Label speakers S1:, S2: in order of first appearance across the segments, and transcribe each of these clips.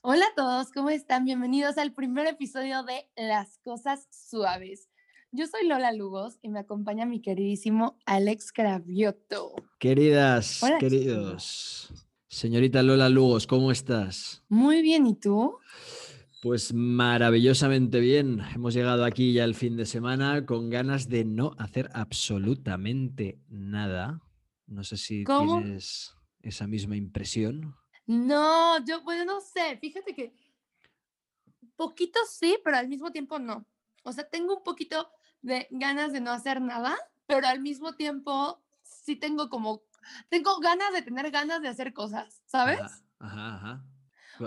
S1: Hola a todos, ¿cómo están? Bienvenidos al primer episodio de Las Cosas Suaves. Yo soy Lola Lugos y me acompaña mi queridísimo Alex Cravioto.
S2: Queridas,
S1: Hola,
S2: queridos. Señorita Lola Lugos, ¿cómo estás?
S1: Muy bien, ¿y tú?
S2: Pues maravillosamente bien. Hemos llegado aquí ya el fin de semana con ganas de no hacer absolutamente nada. No sé si
S1: ¿Cómo?
S2: tienes esa misma impresión.
S1: No, yo, bueno, no sé, fíjate que poquito sí, pero al mismo tiempo no. O sea, tengo un poquito de ganas de no hacer nada, pero al mismo tiempo sí tengo como, tengo ganas de tener ganas de hacer cosas, ¿sabes?
S2: Ajá, ajá, ajá.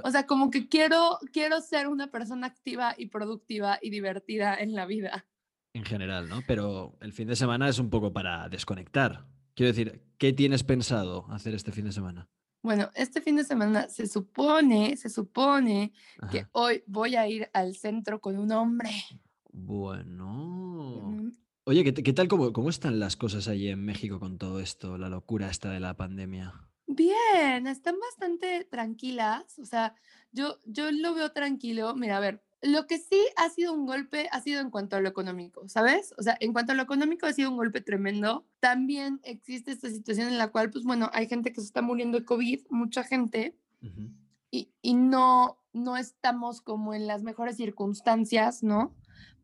S1: O sea, como que quiero, quiero ser una persona activa y productiva y divertida en la vida.
S2: En general, ¿no? Pero el fin de semana es un poco para desconectar. Quiero decir, ¿qué tienes pensado hacer este fin de semana?
S1: Bueno, este fin de semana se supone, se supone que hoy voy a ir al centro con un hombre.
S2: Bueno.
S1: Mm,
S2: Oye, ¿qué, qué tal? Cómo, cómo están las cosas allí en México con todo esto, la locura esta de la pandemia?
S1: Bien, están bastante tranquilas. O sea, yo, yo lo veo tranquilo. Mira, a ver, lo que sí ha sido un golpe ha sido en cuanto a lo económico, ¿sabes? O sea, en cuanto a lo económico ha sido un golpe tremendo. También existe esta situación en la cual, pues bueno, hay gente que se está muriendo de COVID, mucha gente, y, y no, no estamos como en las mejores circunstancias, ¿no?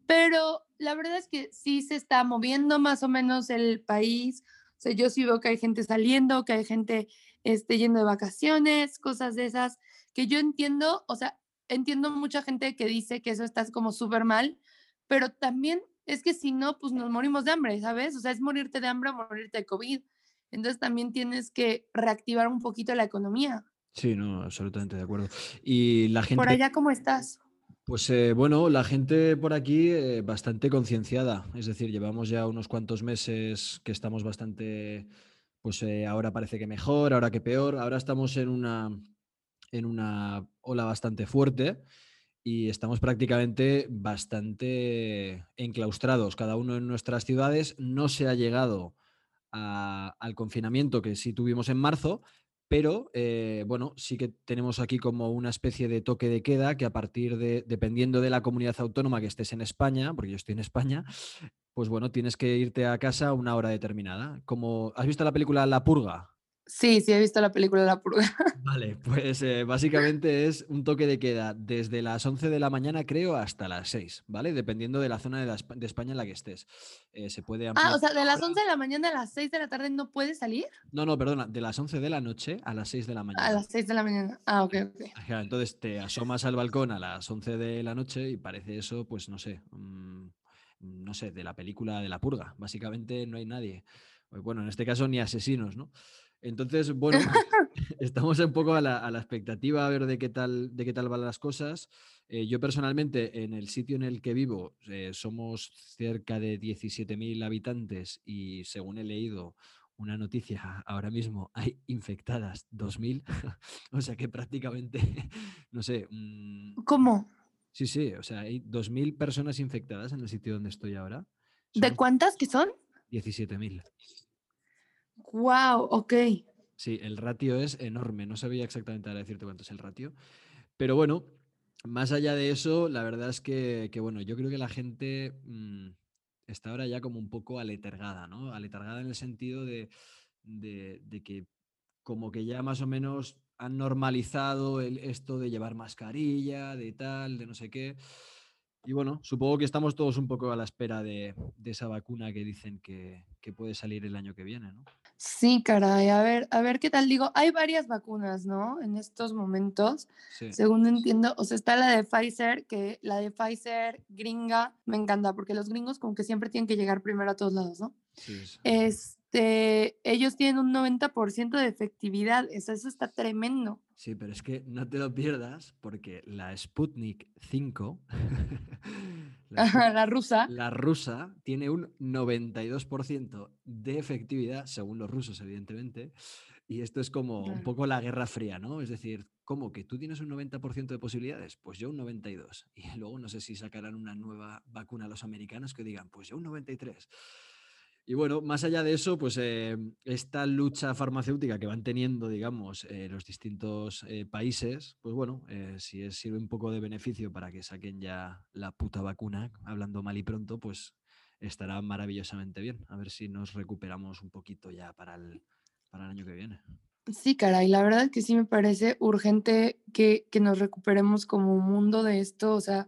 S1: Pero la verdad es que sí se está moviendo más o menos el país. O sea, yo sí veo que hay gente saliendo, que hay gente este, yendo de vacaciones, cosas de esas, que yo entiendo, o sea, entiendo mucha gente que dice que eso está como súper mal, pero también es que si no, pues nos morimos de hambre, ¿sabes? O sea, es morirte de hambre o morirte de COVID. Entonces también tienes que reactivar un poquito la economía.
S2: Sí, no, absolutamente de acuerdo. Y la
S1: Por
S2: gente,
S1: allá, ¿cómo estás?
S2: pues eh, bueno, la gente por aquí eh, bastante concienciada. Es decir, llevamos ya unos cuantos meses que estamos bastante, pues eh, ahora parece que mejor, ahora que peor. Ahora estamos en una, en una ola bastante fuerte y estamos prácticamente bastante enclaustrados, cada uno en nuestras ciudades. No se ha llegado al confinamiento que sí tuvimos en marzo, pero eh, bueno, sí que tenemos aquí como una especie de toque de queda que a partir de, dependiendo de la comunidad autónoma que estés en España, porque yo estoy en España, pues bueno, tienes que irte a casa a una hora determinada. Como, ¿has visto la película La Purga?
S1: Sí, sí, he visto la película La Purga.
S2: Vale, pues eh, básicamente es un toque de queda desde las 11 de la mañana, creo, hasta las 6, ¿vale? Dependiendo de la zona de, la de España en la que estés. Eh, se puede
S1: Ah, o sea, de las 11 de la mañana a las 6 de la tarde no puedes salir
S2: No, no, perdona, de las 11 de la noche a las 6 de la
S1: a
S2: mañana.
S1: las 6 de la mañana. Ah, ok, ok.
S2: Entonces te asomas al balcón a las 11 de la noche y parece eso, pues no sé, mm, no sé, de la película de la purga. Básicamente no hay nadie. Pues, Bueno, en este caso ni asesinos, ¿no? Entonces, bueno, estamos un poco a la, a la expectativa a ver de qué tal, de qué tal van las cosas. Eh, yo personalmente, en el sitio en el que vivo, eh, somos cerca de 17.000 habitantes y según he leído una noticia ahora mismo, hay infectadas 2.000. o sea que prácticamente, no sé, mm,
S1: ¿Cómo?
S2: sí, sí, o sea, hay 2.000 personas infectadas en el sitio donde estoy ahora.
S1: ¿De cuántas que son?
S2: 17.000.
S1: Wow, ok.
S2: Sí, el ratio es enorme. No sabía exactamente ahora decirte cuánto es el ratio. Pero bueno, más allá de eso, la verdad es que, que, bueno, yo creo que la gente mm, está ahora ya como un poco aletargada, ¿no? Aletargada en el sentido de, de- de que como que ya más o menos han normalizado el, esto de llevar mascarilla, de tal, de no sé qué. Y bueno, supongo que estamos todos un poco a la espera de, de esa vacuna que dicen que, que puede salir el año que viene, ¿no?
S1: Sí, caray, a ver, a ver qué tal. Digo, hay varias vacunas, ¿no? En estos momentos,
S2: Sí.
S1: según entiendo. O sea, está la de Pfizer, que la de Pfizer gringa me encanta, porque los gringos como que siempre tienen que llegar primero a todos lados, ¿no?
S2: Sí, es-
S1: Este, ellos tienen un 90% de efectividad, eso, eso está tremendo.
S2: Sí, pero es que no te lo pierdas porque la Sputnik 5, la,
S1: rusa.
S2: la rusa, tiene un 92% de efectividad, según los rusos, evidentemente. Y esto es como un poco la Guerra Fría, ¿no? Es decir, ¿cómo que tú tienes un 90% de posibilidades? Pues yo un 92. Y luego no sé si sacarán una nueva vacuna a los americanos que digan, pues yo un 93. Y bueno, más allá de eso, pues eh, esta lucha farmacéutica que van teniendo, digamos, eh, los distintos eh, países, pues bueno, si es, sirve un poco de beneficio para que saquen ya la puta vacuna, hablando mal y pronto, pues estará maravillosamente bien. A ver si nos recuperamos un poquito ya para el, para el año que viene.
S1: Sí, caray, la verdad es que sí me parece urgente que, que nos recuperemos como mundo de esto, o sea,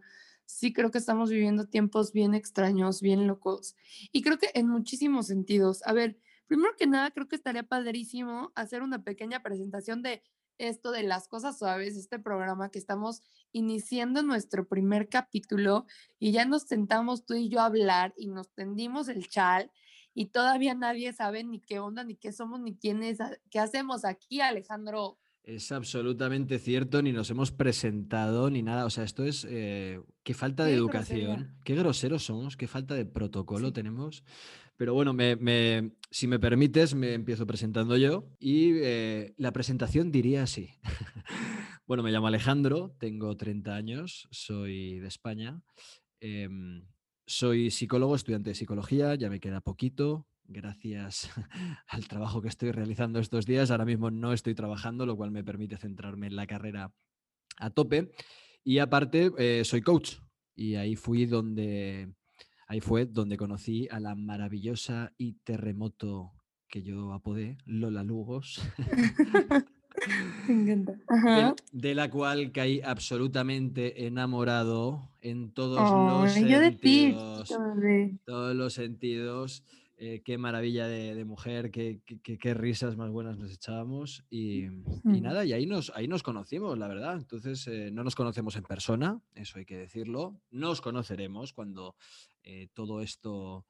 S1: sí creo que estamos viviendo tiempos bien extraños, bien locos. Y creo que en muchísimos sentidos. A ver, primero que nada, creo que estaría padrísimo hacer una pequeña presentación de esto de las cosas suaves, este programa que estamos iniciando nuestro primer capítulo y ya nos sentamos tú y yo a hablar y nos tendimos el chal y todavía nadie sabe ni qué onda, ni qué somos, ni quién es, qué hacemos aquí, Alejandro.
S2: Es absolutamente cierto, ni nos hemos presentado ni nada. O sea, esto es eh, qué falta de educación, qué groseros somos, qué falta de protocolo tenemos. Pero bueno, me, si me permites, me empiezo presentando yo y eh, la presentación diría así. bueno, me llamo Alejandro, tengo 30 años, soy de España. Em, soy psicólogo, estudiante de psicología, ya me queda poquito, gracias al trabajo que estoy realizando estos días. Ahora mismo no estoy trabajando, lo cual me permite centrarme en la carrera a tope. Y aparte, eh, soy coach. Y ahí fui donde. Ahí fue donde conocí a la maravillosa y terremoto que yo apodé, Lola Lugos.
S1: Me encanta.
S2: De, la cual caí absolutamente enamorado en todos los sentidos. todos los sentidos. Eh, qué maravilla de, mujer, qué, qué, risas más buenas nos echábamos. Y, nada, y ahí nos, ahí nos conocimos, la verdad. Entonces, eh, no nos conocemos en persona, eso hay que decirlo. Nos conoceremos cuando eh, todo esto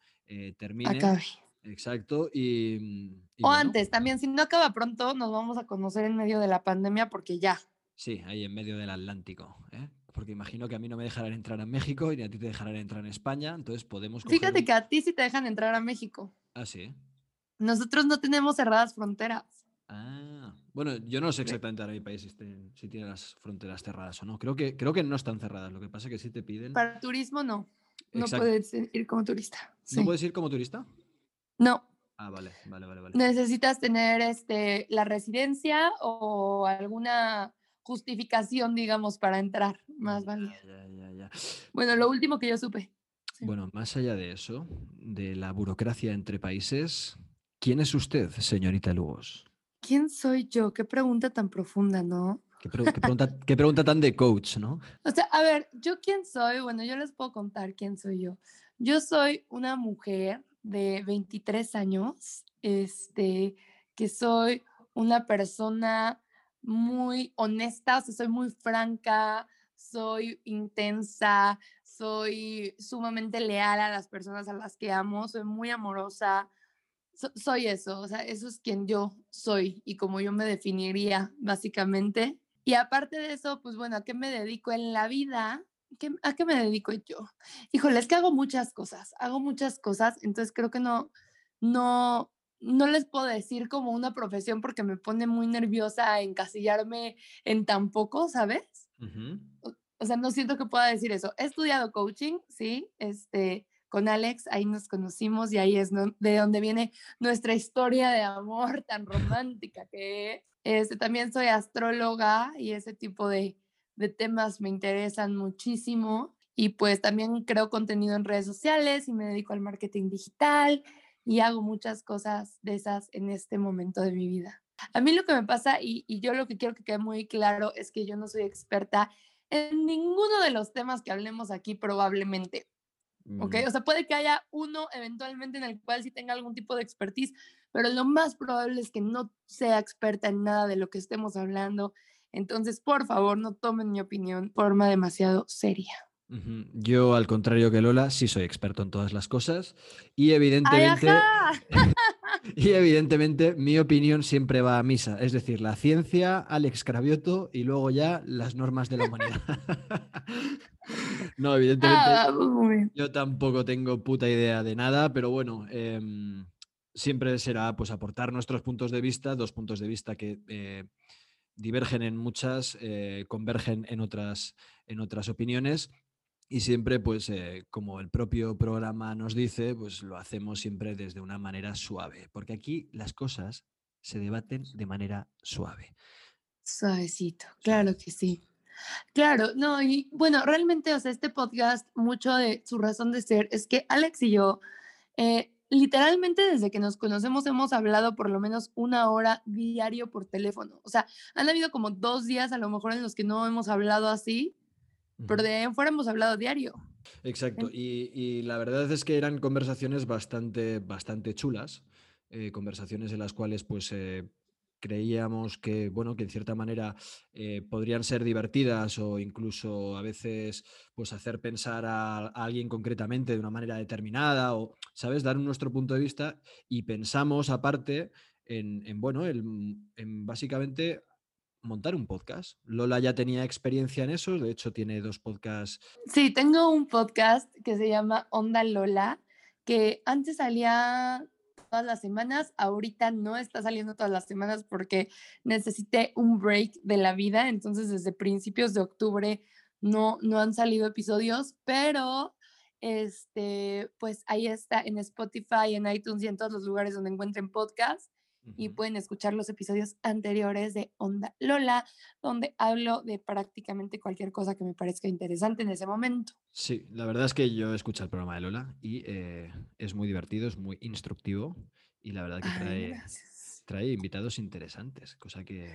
S2: termine.
S1: Acabe.
S2: Exacto. Y,
S1: o antes, también, si no acaba pronto, nos vamos a conocer en medio de la pandemia porque ya.
S2: Sí, ahí en medio del Atlántico. Porque imagino que a mí no me dejarán entrar a México y ni a ti te dejarán entrar en España, entonces podemos...
S1: Fíjate que a ti sí te dejan entrar a México.
S2: Ah, sí.
S1: Nosotros no tenemos cerradas fronteras.
S2: Ah, bueno, yo no sé exactamente ahora mi país si, tiene las fronteras cerradas o no. Creo que, creo que no están cerradas, lo que pasa es que sí te piden...
S1: Para turismo no, no puedes ir como turista.
S2: ¿No puedes ir como turista?
S1: No.
S2: Ah, vale, vale, vale, vale.
S1: Necesitas tener este, la residencia o alguna justificación, digamos, para entrar, más vale. Bueno, lo último que yo supe.
S2: Bueno, más allá de eso, de la burocracia entre países, ¿quién es usted, señorita Lugos?
S1: ¿Quién soy yo? Qué pregunta tan profunda, ¿no?
S2: Qué, pregunta, qué pregunta tan de coach, ¿no?
S1: O sea, a ver, ¿yo quién soy? Bueno, yo les puedo contar quién soy yo. Yo soy una mujer de 23 años, este, que soy una persona muy honesta, soy muy franca, soy intensa, soy sumamente leal a las personas a las que amo, soy muy amorosa, soy eso, o sea, eso es quien yo soy y como yo me definiría básicamente. Y aparte de eso, pues bueno, ¿a qué me dedico en la vida? ¿A qué me dedico yo? Híjole, es que hago muchas cosas, hago muchas cosas, entonces creo que no, no, no les puedo decir como una profesión porque me pone muy nerviosa encasillarme en tan poco, ¿sabes? o, sea, no siento que pueda decir eso. He estudiado coaching, sí, este, con Alex, ahí nos conocimos y ahí es de donde viene nuestra historia de amor tan romántica que este, también soy astróloga y ese tipo de, de temas me interesan muchísimo. Y pues también creo contenido en redes sociales y me dedico al marketing digital y hago muchas cosas de esas en este momento de mi vida. A mí lo que me pasa y, yo lo que quiero que quede muy claro es que yo no soy experta en ninguno de los temas que hablemos aquí probablemente. ¿Ok? Mm. O sea, puede que haya uno eventualmente en el cual sí tenga algún tipo de expertise, pero lo más probable es que no sea experta en nada de lo que estemos hablando. Entonces, por favor, no tomen mi opinión de forma demasiado seria.
S2: Yo, al contrario que Lola, sí soy experto en todas las cosas y evidentemente, y evidentemente mi opinión siempre va a misa, es decir, la ciencia, Alex Cravioto y luego ya las normas de la humanidad. no, evidentemente ah, yo tampoco tengo puta idea de nada, pero bueno, em, siempre será pues aportar nuestros puntos de vista, dos puntos de vista que eh, divergen en muchas, eh, convergen en otras, en otras opiniones Y siempre, pues, eh, como el propio programa nos dice, pues lo hacemos siempre desde una manera suave, porque aquí las cosas se debaten de manera suave.
S1: Suavecito, claro que sí. Claro, no, y bueno, realmente, o sea, este podcast, mucho de su razón de ser es que Alex y yo, eh, literalmente desde que nos conocemos hemos hablado por lo menos una hora diario por teléfono. O sea, han habido como dos días a lo mejor en los que no hemos hablado así, pero de ahí en fuera hemos hablado diario.
S2: Exacto, y, y la verdad es que eran conversaciones bastante, bastante chulas, eh, conversaciones en las cuales pues eh, creíamos que, bueno, que en cierta manera eh, podrían ser divertidas o incluso a veces pues hacer pensar a, a alguien concretamente de una manera determinada o, ¿sabes?, dar nuestro punto de vista y pensamos aparte en, en, bueno, el- en básicamente montar un podcast. Lola ya tenía experiencia en eso, de hecho tiene dos podcasts.
S1: Sí, tengo un podcast que se llama Onda Lola, que antes salía todas las semanas, ahorita no está saliendo todas las semanas porque necesité un break de la vida, entonces desde principios de octubre no, no han salido episodios, pero este, pues ahí está en Spotify, en iTunes y en todos los lugares donde encuentren y pueden escuchar los episodios anteriores de Onda Lola, donde hablo de prácticamente cualquier cosa que me parezca interesante en ese momento.
S2: Sí, la verdad es que yo escucho el programa de Lola y eh, es muy divertido, es muy instructivo y la verdad que
S1: Ay,
S2: trae,
S1: gracias.
S2: trae invitados interesantes, cosa que,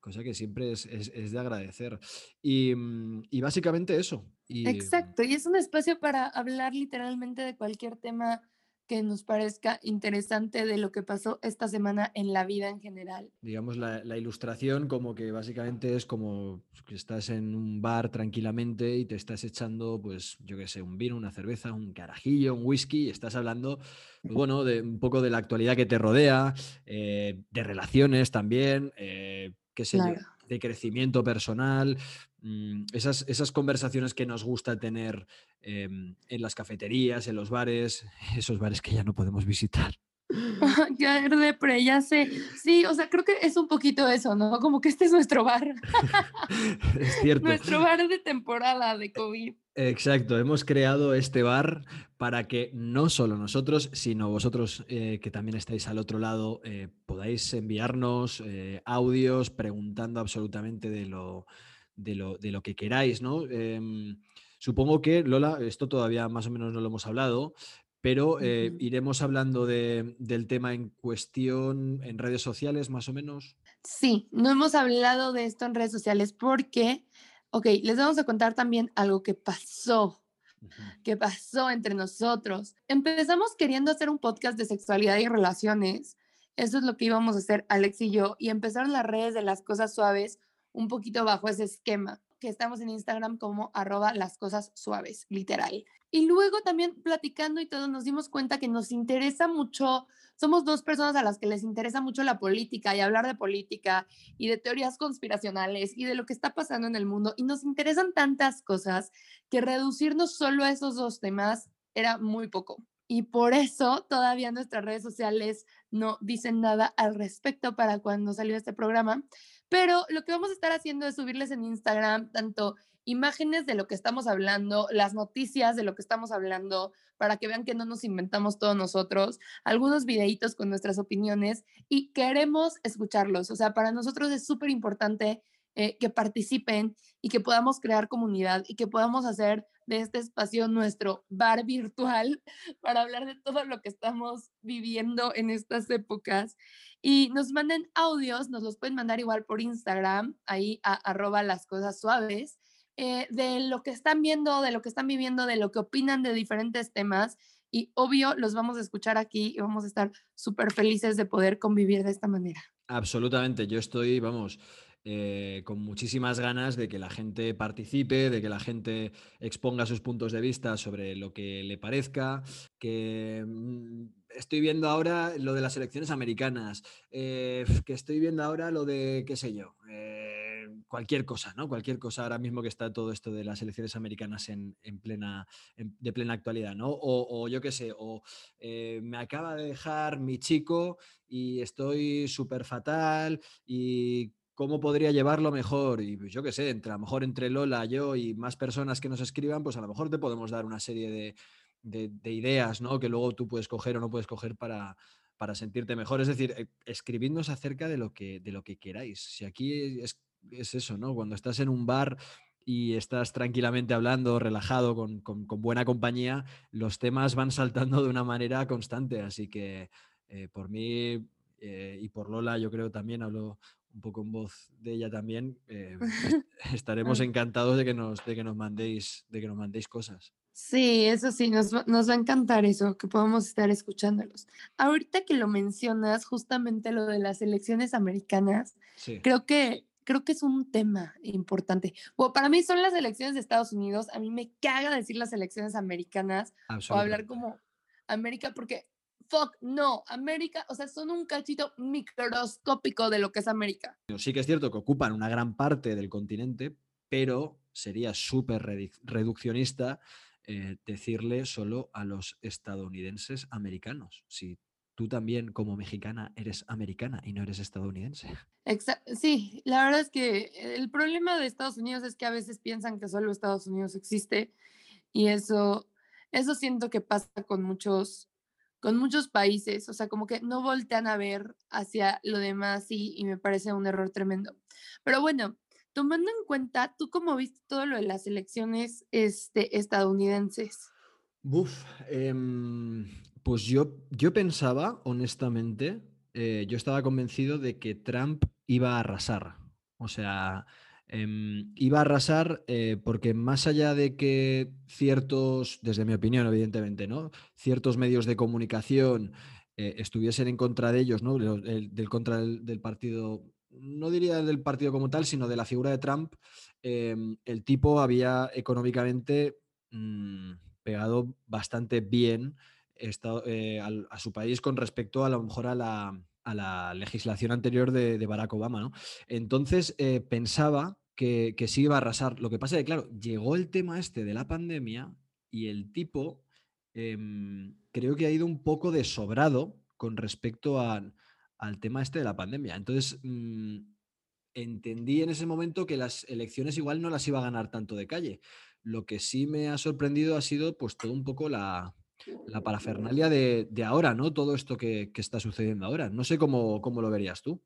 S2: cosa que siempre es, es- es de agradecer. Y, mm, y básicamente eso. Y mm,
S1: Exacto, y es un espacio para hablar literalmente de cualquier tema que nos parezca interesante de lo que pasó esta semana en la vida en general.
S2: digamos la, la ilustración como que básicamente es como que estás en un bar tranquilamente y te estás echando, pues yo qué sé, un vino, una cerveza, un carajillo, un whisky y estás hablando, pues bueno, de un poco de la actualidad que te rodea, eh, de relaciones también, eh, qué sé yo. De crecimiento personal, mm, esas, esas conversaciones que nos gusta tener em, en las cafeterías, en los bares, esos bares que ya no podemos visitar.
S1: Ya depre, ya sé. Sí, o sea, creo que es un poquito eso, ¿no? Como que este es nuestro bar,
S2: Es cierto.
S1: nuestro bar de temporada de COVID.
S2: Exacto, hemos creado este bar para que no solo nosotros, sino vosotros eh, que también estáis al otro lado, eh, podáis enviarnos eh, audios preguntando absolutamente de lo, de lo, de lo que queráis, ¿no? Em, supongo que, Lola, esto todavía más o menos no lo hemos hablado, pero eh, iremos hablando de- del tema en cuestión en redes sociales, más o menos.
S1: Sí, no hemos hablado de esto en redes sociales porque, ok, les vamos a contar también algo que pasó. Que pasó entre nosotros. Empezamos queriendo hacer un podcast de sexualidad y relaciones. Eso es lo que íbamos a hacer Alex y yo. Y empezaron las redes de las cosas suaves un poquito bajo ese esquema, que estamos en Instagram como arroba las cosas suaves, literal. Y luego también platicando y todo nos dimos cuenta que nos interesa mucho, somos dos personas a las que les interesa mucho la política y hablar de política y de teorías conspiracionales y de lo que está pasando en el mundo. Y nos interesan tantas cosas que reducirnos solo a esos dos temas era muy poco. Y por eso todavía nuestras redes sociales no dicen nada al respecto para cuando salió este programa. Pero lo que vamos a estar haciendo es subirles en Instagram tanto imágenes de lo que estamos hablando, las noticias de lo que estamos hablando, para que vean que no nos inventamos todos nosotros, algunos videitos con nuestras opiniones y queremos escucharlos. O sea, para nosotros es súper importante eh, que participen y que podamos crear comunidad y que podamos hacer de este espacio nuestro bar virtual para hablar de todo lo que estamos viviendo en estas épocas. Y nos manden audios, nos los pueden mandar igual por Instagram, ahí a las cosas suaves, eh, de lo que están viendo, de lo que están viviendo, de lo que opinan de diferentes temas. Y obvio, los vamos a escuchar aquí y vamos a estar súper felices de poder convivir de esta manera.
S2: Absolutamente, yo estoy, vamos, eh, con muchísimas ganas de que la gente participe, de que la gente exponga sus puntos de vista sobre lo que le parezca, que mm, estoy viendo ahora lo de las elecciones americanas, eh, que estoy viendo ahora lo de, qué sé yo, eh, cualquier cosa, ¿no? Cualquier cosa ahora mismo que está todo esto de las elecciones americanas en, en plena, en- de plena actualidad, ¿no? O, o yo qué sé, o me acaba de dejar mi chico y estoy súper fatal y cómo podría llevarlo mejor. Y pues, yo qué sé, entre a lo mejor entre Lola, yo y más personas que nos escriban, pues a lo mejor te podemos dar una serie de, de, ideas, ¿no? Que luego tú puedes coger o no puedes coger para, para sentirte mejor. Es decir, eh, escribidnos acerca de lo que, de lo que queráis. Si aquí es, es eso, ¿no? Cuando estás en un bar y estás tranquilamente hablando, relajado, con, con, buena compañía, los temas van saltando de una manera constante. Así que eh, por mí eh, y por Lola, yo creo también, hablo un poco en voz de ella también, eh, estaremos encantados de que, nos, de, que nos mandéis, de que nos mandéis cosas.
S1: Sí, eso sí, nos, nos va a encantar eso, que podamos estar escuchándolos. Ahorita que lo mencionas, justamente lo de las elecciones americanas, creo que creo que es un tema importante. Bueno, para mí son las elecciones de Estados Unidos. A mí me caga decir las elecciones americanas o hablar como América porque, fuck, no, América, o sea, son un cachito microscópico de lo que es América.
S2: Sí que es cierto que ocupan una gran parte del continente, pero sería súper reduccionista eh, decirle solo a los estadounidenses americanos. Si tú también como mexicana eres americana y no eres estadounidense.
S1: sí, la verdad es que el problema de Estados Unidos es que a veces piensan que solo Estados Unidos existe y eso, eso siento que pasa con muchos, con muchos países, o sea, como que no voltean a ver hacia lo demás y, y me parece un error tremendo. Pero bueno, tomando en cuenta, ¿tú cómo viste todo lo de las elecciones este, estadounidenses?
S2: Buf, em, pues yo, yo pensaba, honestamente, eh, yo estaba convencido de que Trump iba a arrasar. O sea, em, iba a arrasar eh, porque más allá de que ciertos, desde mi opinión, evidentemente, ¿no? Ciertos medios de comunicación eh, estuviesen en contra de ellos, ¿no? del contra del, partido, no diría del partido como tal, sino de la figura de Trump, em, el tipo había económicamente mm, pegado bastante bien eh, a, su país con respecto a lo mejor a la, legislación anterior de, Barack Obama. ¿no? Entonces eh, pensaba que, sí iba a arrasar. Lo que pasa es que, claro, llegó el tema este de la pandemia y el tipo em, creo que ha ido un poco desobrado con respecto al tema este de la pandemia. Entonces, mm, entendí en ese momento que las elecciones igual no las iba a ganar tanto de calle. Lo que sí me ha sorprendido ha sido pues todo un poco la, la parafernalia de, ahora, ¿no? Todo esto que, está sucediendo ahora. No sé cómo, cómo lo verías tú.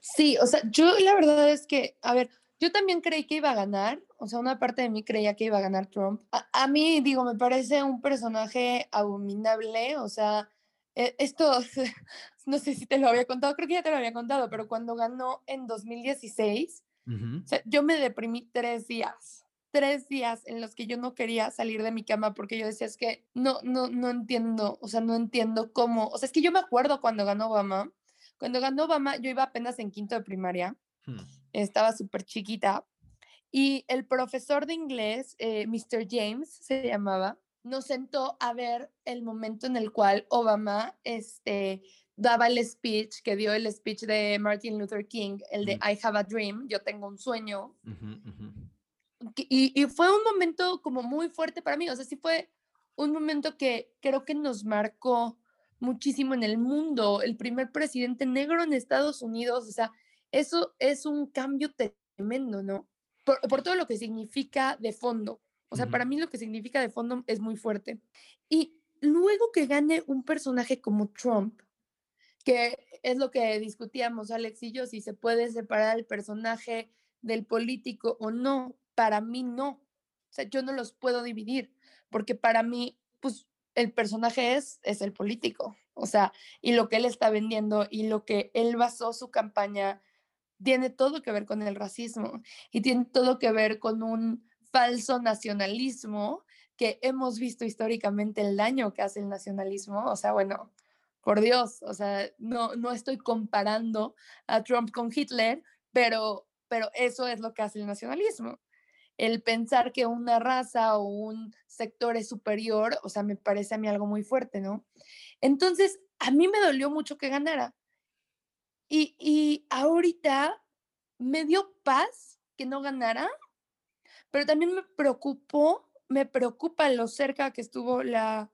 S1: Sí, o sea, yo la verdad es que, a ver, yo también creí que iba a ganar, o sea, una parte de mí creía que iba a ganar Trump. A, mí, digo, me parece un personaje abominable, o sea, e, esto, no sé si te lo había contado, creo que ya te lo había contado, pero cuando ganó en 2016, o sea, yo me deprimí tres días tres días en los que yo no quería salir de mi cama porque yo decía, es que no, no, no entiendo, o sea, no entiendo cómo, o sea, es que yo me acuerdo cuando ganó Obama, cuando ganó Obama yo iba apenas en quinto de primaria, hmm. estaba súper chiquita, y el profesor de inglés, eh, Mr. James se llamaba, nos sentó a ver el momento en el cual Obama este, daba el speech, que dio el speech de Martin Luther King, el de I have a dream, yo tengo un sueño. Y, fue un momento como muy fuerte para mí, o sea, sí fue un momento que creo que nos marcó muchísimo en el mundo, el primer presidente negro en Estados Unidos, o sea, eso es un cambio tremendo, ¿no? Por, todo lo que significa de fondo, o sea, para mí lo que significa de fondo es muy fuerte. Y luego que gane un personaje como Trump, que es lo que discutíamos Alex y yo, si se puede separar el personaje del político o no, para mí no. O sea, yo no los puedo dividir, porque para mí, pues, el personaje es, es el político. O sea, y lo que él está vendiendo y lo que él basó su campaña tiene todo que ver con el racismo y tiene todo que ver con un falso nacionalismo que hemos visto históricamente el daño que hace el nacionalismo. O sea, bueno, por Dios, o sea, no, no estoy comparando a Trump con Hitler, pero, pero eso es lo que hace el nacionalismo el pensar que una raza o un sector es superior, o sea, me parece a mí algo muy fuerte, ¿no? Entonces, a mí me dolió mucho que ganara. Y, y ahorita me dio paz que no ganara, pero también me preocupó, me preocupa lo cerca que estuvo la,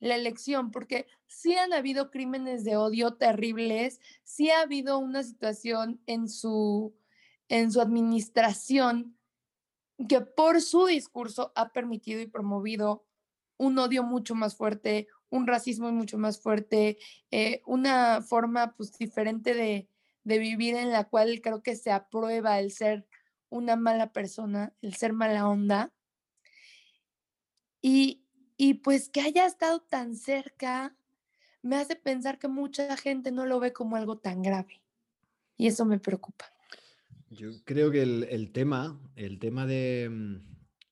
S1: la elección, porque sí han habido crímenes de odio terribles, sí ha habido una situación en su en su administración que por su discurso ha permitido y promovido un odio mucho más fuerte, un racismo mucho más fuerte, eh, una forma pues diferente de, de vivir en la cual creo que se aprueba el ser una mala persona, el ser mala onda. Y, y pues que haya estado tan cerca me hace pensar que mucha gente no lo ve como algo tan grave. Y eso me preocupa.
S2: Yo creo que el, tema, el tema de, mm,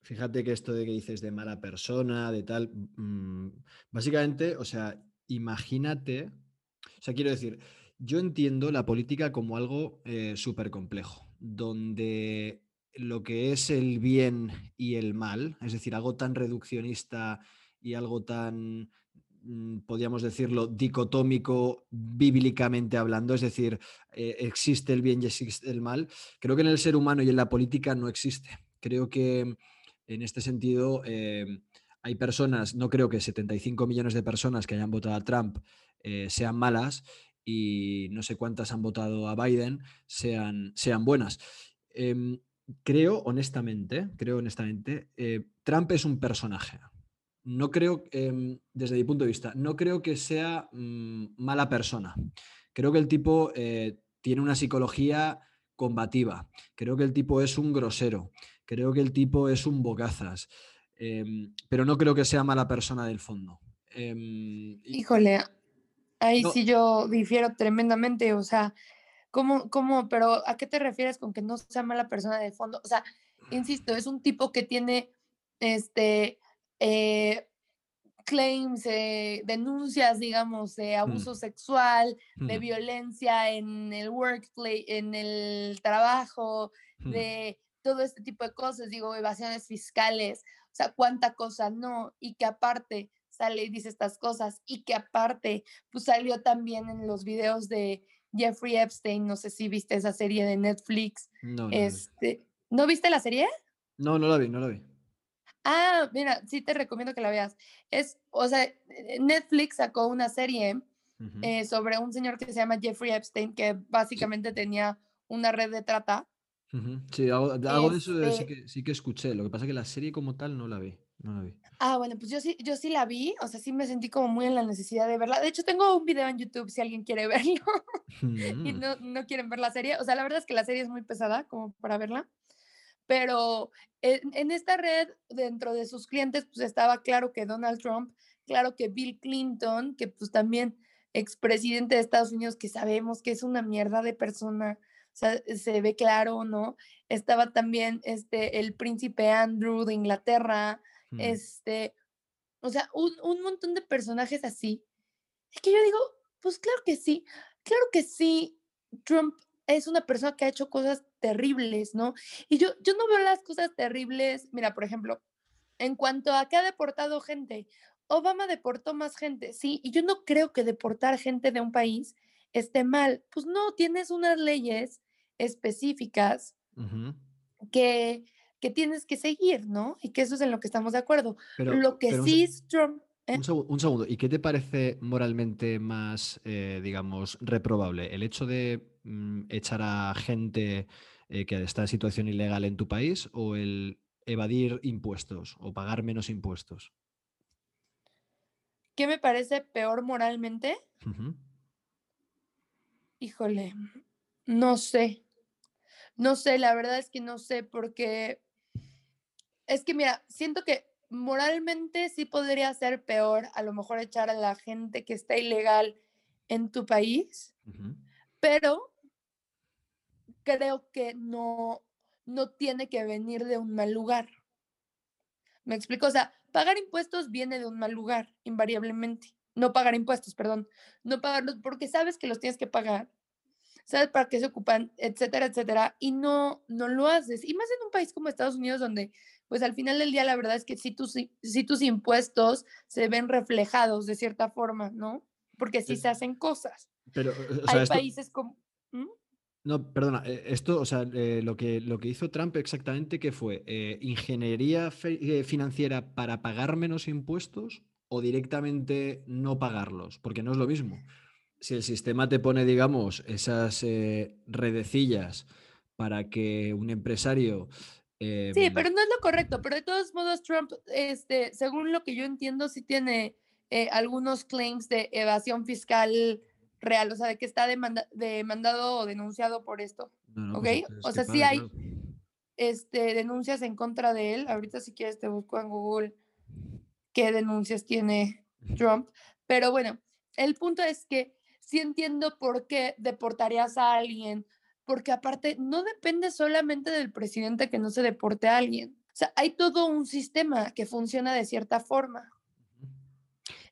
S2: fíjate que esto de que dices de mala persona, de tal, mm, básicamente, o sea, imagínate, o sea, quiero decir, yo entiendo la política como algo eh, súper complejo, donde lo que es el bien y el mal, es decir, algo tan reduccionista y algo tan, podríamos decirlo, dicotómico bíblicamente hablando, es decir, eh, existe el bien y existe el mal, creo que en el ser humano y en la política no existe. Creo que en este sentido eh, hay personas, no creo que 75 millones de personas que hayan votado a Trump sean malas y no sé cuántas han votado a Biden sean, sean buenas. Em, creo, honestamente, creo honestamente, eh, Trump es un personaje. No creo, em, desde mi punto de vista, no creo que sea mm, mala persona. Creo que el tipo eh, tiene una psicología combativa. Creo que el tipo es un grosero. Creo que el tipo es un bocazas. Em, pero no creo que sea mala persona del fondo.
S1: Híjole, Ahí sí yo difiero tremendamente, o sea, ¿cómo, cómo, pero a qué te refieres con que no sea mala persona de fondo? O sea, insisto, es un tipo que tiene, este, eh, claims, eh, denuncias, digamos, de mm. abuso sexual, de violencia en el workplace, en el trabajo, mm. de todo este tipo de cosas, digo, evasiones fiscales, o sea, cuánta cosa no, y que aparte sale y dice estas cosas y que aparte, pues salió también en los videos de Jeffrey Epstein, no sé si viste esa serie de Netflix. No, este, ¿no viste la serie?
S2: No, no la vi, no la vi.
S1: Ah, mira, sí te recomiendo que la veas. Es, o sea, eh, Netflix sacó una serie eh, sobre un señor que se llama Jeffrey Epstein, que básicamente tenía una red de trata.
S2: Sí, algo, de eso sí este que, sí que escuché. Lo que pasa es que la serie como tal no la vi. No la vi.
S1: Ah, bueno, pues yo sí, yo sí la vi, o sea, sí me sentí como muy en la necesidad de verla. De hecho, tengo un video en YouTube si alguien quiere verlo y no, no quieren ver la serie. O sea, la verdad es que la serie es muy pesada como para verla, pero en, en esta red, dentro de sus clientes, pues estaba claro que Donald Trump, claro que Bill Clinton, que pues también expresidente de Estados Unidos, que sabemos que es una mierda de persona, o sea, se ve claro, ¿no? Estaba también este, el príncipe Andrew de Inglaterra, Mm. Este, o sea, un, un, montón de personajes así. Es que yo digo, pues claro que sí, claro que sí, Trump es una persona que ha hecho cosas terribles, ¿no? Y yo, yo no veo las cosas terribles, mira, por ejemplo, en cuanto a que ha deportado gente, Obama deportó más gente, sí, y yo no creo que deportar gente de un país esté mal. Pues no, tienes unas leyes específicas que que tienes que seguir, ¿no? Y que eso es en lo que estamos de acuerdo. Pero, lo que sí es Trump...
S2: ¿eh? Un, segundo, ¿y qué te parece moralmente más, eh, digamos, reprobable? ¿El hecho de mm, echar a gente eh, que está en situación ilegal en tu país o el evadir impuestos o pagar menos impuestos?
S1: ¿Qué me parece peor moralmente? Híjole, no sé. No sé, la verdad es que no sé, porque es que mira, siento que moralmente sí podría ser peor a lo mejor echar a la gente que está ilegal en tu país, pero creo que no, no tiene que venir de un mal lugar. ¿Me explico? O sea, pagar impuestos viene de un mal lugar, invariablemente. No pagar impuestos, perdón. No pagarlos porque sabes que los tienes que pagar. Sabes para qué se ocupan, etcétera, etcétera. Y no, no lo haces. Y más en un país como Estados Unidos, donde pues al final del día la verdad es que sí tus, tus impuestos se ven reflejados de cierta forma, ¿no? Porque sí se hacen cosas.
S2: Pero,
S1: Hay países como... ¿Mm?
S2: No, perdona, eh, esto, o sea, eh, lo, que, lo que hizo Trump exactamente, ¿qué fue? Eh, ¿Ingeniería financiera para pagar menos impuestos o directamente no pagarlos? Porque no es lo mismo. Si el sistema te pone, digamos, esas redecillas para que un empresario...
S1: Sí,
S2: em,
S1: pero no es lo correcto, pero de todos modos Trump, este, según lo que yo entiendo, sí tiene eh, algunos claims de evasión fiscal real, o sea, de que está demandado o denunciado por esto. ¿Ok?
S2: Pues
S1: o sea, sí hay este, denuncias en contra de él. Ahorita si quieres te busco en Google qué denuncias tiene Trump. Pero bueno, el punto es que sí entiendo por qué deportarías a alguien, porque aparte no depende solamente del presidente que no se deporte a alguien. O sea, hay todo un sistema que funciona de cierta forma.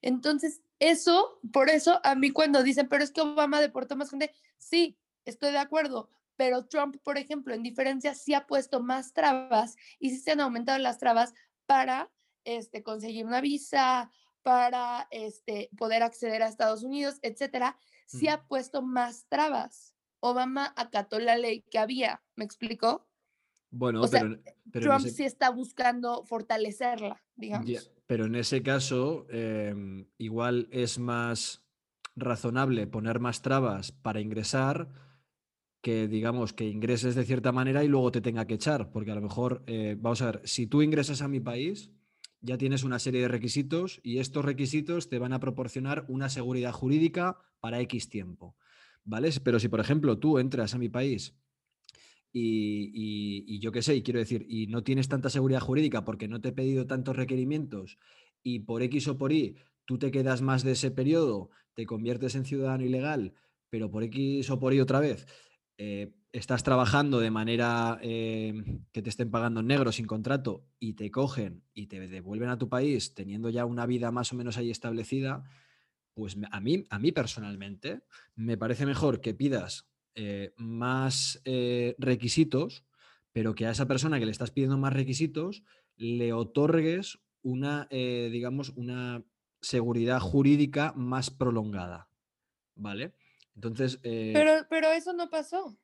S1: Entonces, eso, por eso a mí cuando dicen, pero es que Obama deportó más gente, sí, estoy de acuerdo, pero Trump, por ejemplo, en diferencia, sí ha puesto más trabas y sí se han aumentado las trabas para este, conseguir una visa, para este, poder acceder a Estados Unidos, etcétera, sí ha puesto más trabas. Obama acató la ley que había, ¿me explicó?
S2: Bueno,
S1: pero, Trump sí está buscando fortalecerla, digamos.
S2: Pero en ese caso, em, igual es más razonable poner más trabas para ingresar que digamos que ingreses de cierta manera y luego te tenga que echar, porque a lo mejor, eh, vamos a ver, si tú ingresas a mi país, ya tienes una serie de requisitos y estos requisitos te van a proporcionar una seguridad jurídica para X tiempo, ¿vale? Pero si, por ejemplo, tú entras a mi país y, yo qué sé, y quiero decir, y no tienes tanta seguridad jurídica porque no te he pedido tantos requerimientos y por X o por Y tú te quedas más de ese periodo, te conviertes en ciudadano ilegal, pero por X o por Y otra vez, eh, estás trabajando de manera eh, que te estén pagando en negro sin contrato y te cogen y te devuelven a tu país teniendo ya una vida más o menos ahí establecida, pues a mí, a mí personalmente me parece mejor que pidas eh, más eh, requisitos, pero que a esa persona que le estás pidiendo más requisitos le otorgues una, eh, digamos, una seguridad jurídica más prolongada. ¿Vale? Entonces.
S1: Pero, pero eso no pasó. O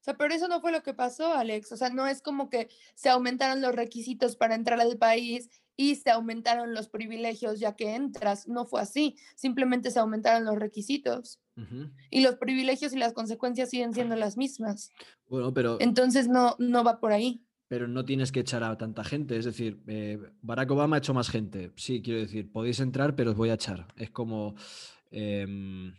S1: sea, pero eso no fue lo que pasó, Alex. O sea, no es como que se aumentaron los requisitos para entrar al país y se aumentaron los privilegios ya que entras. No fue así. Simplemente se aumentaron los requisitos. Y los privilegios y las consecuencias siguen siendo las mismas.
S2: Bueno, pero...
S1: Entonces no, no va por ahí.
S2: Pero no tienes que echar a tanta gente. Es decir, eh, Barack Obama ha hecho más gente. Sí, quiero decir, podéis entrar, pero os voy a echar. Es como... Em,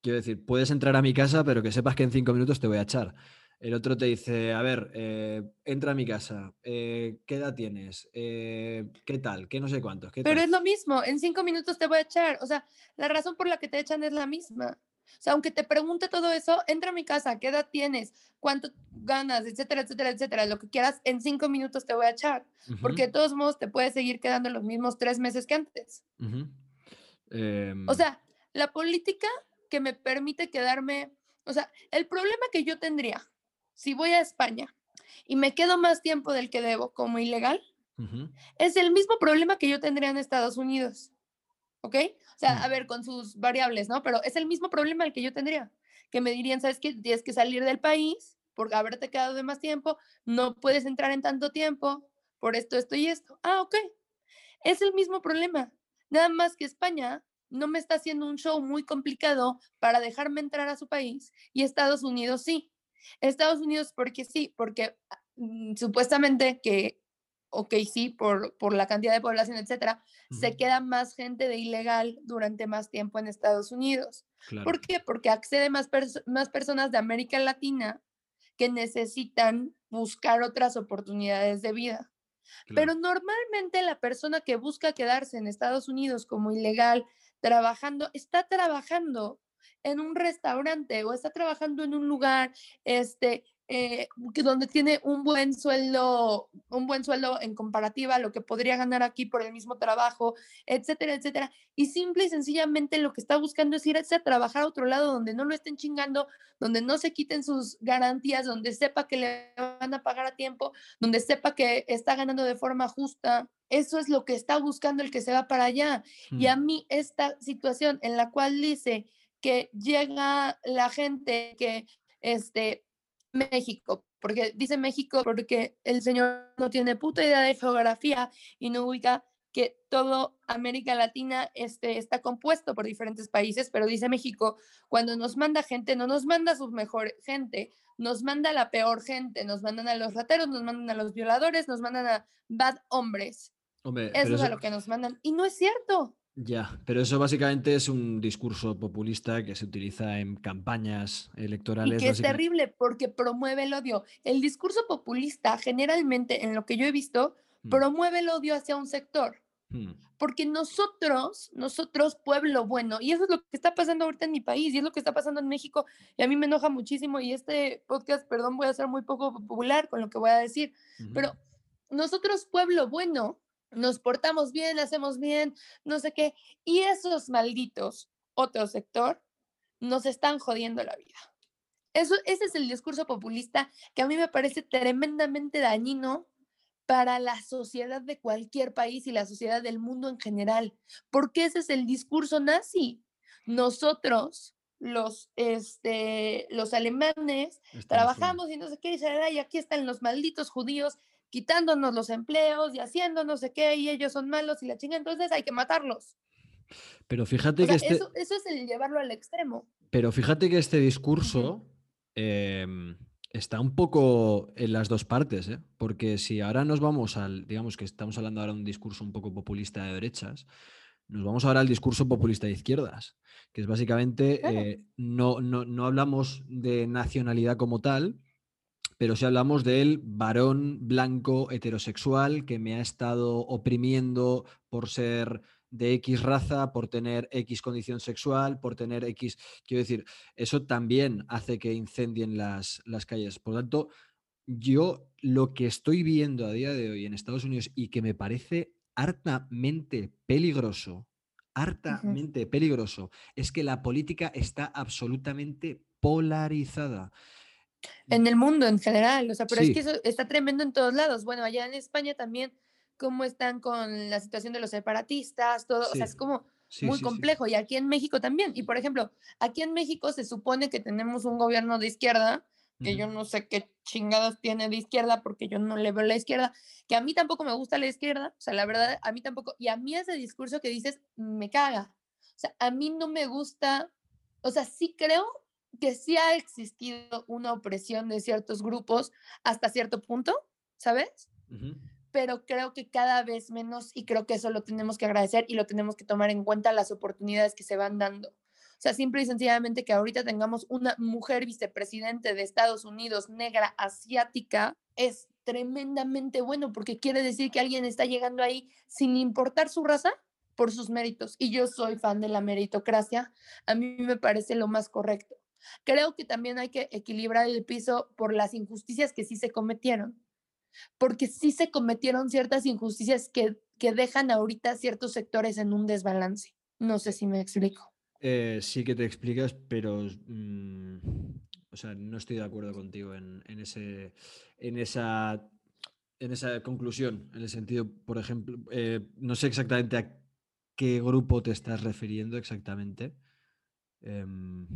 S2: quiero decir, puedes entrar a mi casa, pero que sepas que en cinco minutos te voy a echar. El otro te dice, a ver, eh, entra a mi casa, eh, ¿qué edad tienes? ¿Qué tal? ¿Qué no sé cuántos?
S1: Pero es lo mismo, en cinco minutos te voy a echar. O sea, la razón por la que te echan es la misma. O sea, aunque te pregunte todo eso, entra a mi casa, ¿qué edad tienes? ¿Cuánto ganas? Etcétera, etcétera, etcétera. Lo que quieras, en cinco minutos te voy a echar. Porque de todos modos te puedes seguir quedando los mismos tres meses que antes. O
S2: em.
S1: sea, la política que me permite quedarme, o sea, el problema que yo tendría si voy a España y me quedo más tiempo del que debo como ilegal, es el mismo problema que yo tendría en Estados Unidos. ¿ok? O sea, mm. a ver, con sus variables, ¿no? Pero es el mismo problema el que yo tendría, que me dirían, ¿sabes qué? Tienes que salir del país por haberte quedado de más tiempo, no puedes entrar en tanto tiempo, por esto, esto y esto. Ah, ok. Es el mismo problema. Nada más que España no me está haciendo un show muy complicado para dejarme entrar a su país y Estados Unidos sí. Estados Unidos porque sí, porque mm, supuestamente que ok, sí, por, por la cantidad de población, etcétera, se queda más gente de ilegal durante más tiempo en Estados Unidos. ¿Por qué? Porque accede más, más personas de América Latina que necesitan buscar otras oportunidades de vida. Pero normalmente la persona que busca quedarse en Estados Unidos como ilegal, trabajando, está trabajando en un restaurante o está trabajando en un lugar este, eh, donde tiene un buen sueldo, un buen sueldo en comparativa a lo que podría ganar aquí por el mismo trabajo, etcétera, etcétera. Y simple y sencillamente lo que está buscando es irse a trabajar a otro lado donde no lo estén chingando, donde no se quiten sus garantías, donde sepa que le van a pagar a tiempo, donde sepa que está ganando de forma justa. Eso es lo que está buscando el que se va para allá. Y a mm. mí esta situación en la cual dice que llega la gente que este México, porque dice México porque el señor no tiene puta idea de geografía y no ubica que todo América Latina este, está compuesto por diferentes países, pero dice México, cuando nos manda gente, no nos manda su mejor gente, nos manda la peor gente, nos mandan a los rateros, nos mandan a los violadores, nos mandan a bad hombres. eso es a lo que nos mandan. Y no es cierto.
S2: Ya, pero eso básicamente es un discurso populista que se utiliza en campañas electorales.
S1: Y que es terrible porque promueve el odio. El discurso populista generalmente, en lo que yo he visto, mm. promueve el odio hacia un sector. Mm. Porque nosotros, nosotros, pueblo bueno, y eso es lo que está pasando ahorita en mi país, y es lo que está pasando en México, y a mí me enoja muchísimo, y este podcast, perdón, voy a ser muy poco popular con lo que voy a decir, pero nosotros, pueblo bueno, nos portamos bien, hacemos bien, no sé qué, y esos malditos, otro sector, nos están jodiendo la vida. Eso, ese es el discurso populista que a mí me parece tremendamente dañino para la sociedad de cualquier país y la sociedad del mundo en general, porque ese es el discurso nazi. Nosotros, los, este, los alemanes, trabajamos y no sé qué, y aquí están los malditos judíos quitándonos los empleos y haciendo no sé qué, y ellos son malos y la chinga, entonces hay que matarlos.
S2: Pero fíjate que este...
S1: eso, es el llevarlo al extremo.
S2: Pero fíjate que este discurso em, está un poco en las dos partes, ¿eh? porque si ahora nos vamos al, digamos que estamos hablando ahora de un discurso un poco populista de derechas, nos vamos ahora al discurso populista de izquierdas, que es básicamente, eh, no, no, no hablamos de nacionalidad como tal, pero si hablamos del varón blanco heterosexual que me ha estado oprimiendo por ser de X raza, por tener X condición sexual, por tener X... Quiero decir, eso también hace que incendien las, las calles. Por lo tanto, yo lo que estoy viendo a día de hoy en Estados Unidos y que me parece hartamente peligroso, hartamente peligroso, es que la política está absolutamente polarizada.
S1: En el mundo en general, o sea, pero es que eso está tremendo en todos lados. Bueno, allá en España también, cómo están con la situación de los separatistas, todo, o sea, es como muy complejo. Y aquí en México también. Y por ejemplo, aquí en México se supone que tenemos un gobierno de izquierda, que yo no sé qué chingados tiene de izquierda, porque yo no le veo la izquierda, que a mí tampoco me gusta la izquierda, o sea, la verdad, a mí tampoco, y a mí ese discurso que dices me caga. O sea, a mí no me gusta, o sea, sí creo que sí ha existido una opresión de ciertos grupos hasta cierto punto, ¿sabes? Pero creo que cada vez menos y creo que eso lo tenemos que agradecer y lo tenemos que tomar en cuenta las oportunidades que se van dando. O sea, simple y sencillamente que ahorita tengamos una mujer vicepresidente de Estados Unidos negra asiática es tremendamente bueno porque quiere decir que alguien está llegando ahí sin importar su raza por sus méritos. Y yo soy fan de la meritocracia. A mí me parece lo más correcto. Creo que también hay que equilibrar el piso por las injusticias que sí se cometieron, porque sí se cometieron ciertas injusticias que, que dejan ahorita ciertos sectores en un desbalance. No sé si me explico.
S2: Eh, sí que te explicas, pero mm, o sea, no estoy de acuerdo contigo en, en, ese, en, esa, en esa conclusión, en el sentido, por ejemplo, eh, no sé exactamente a qué grupo te estás refiriendo exactamente. Em,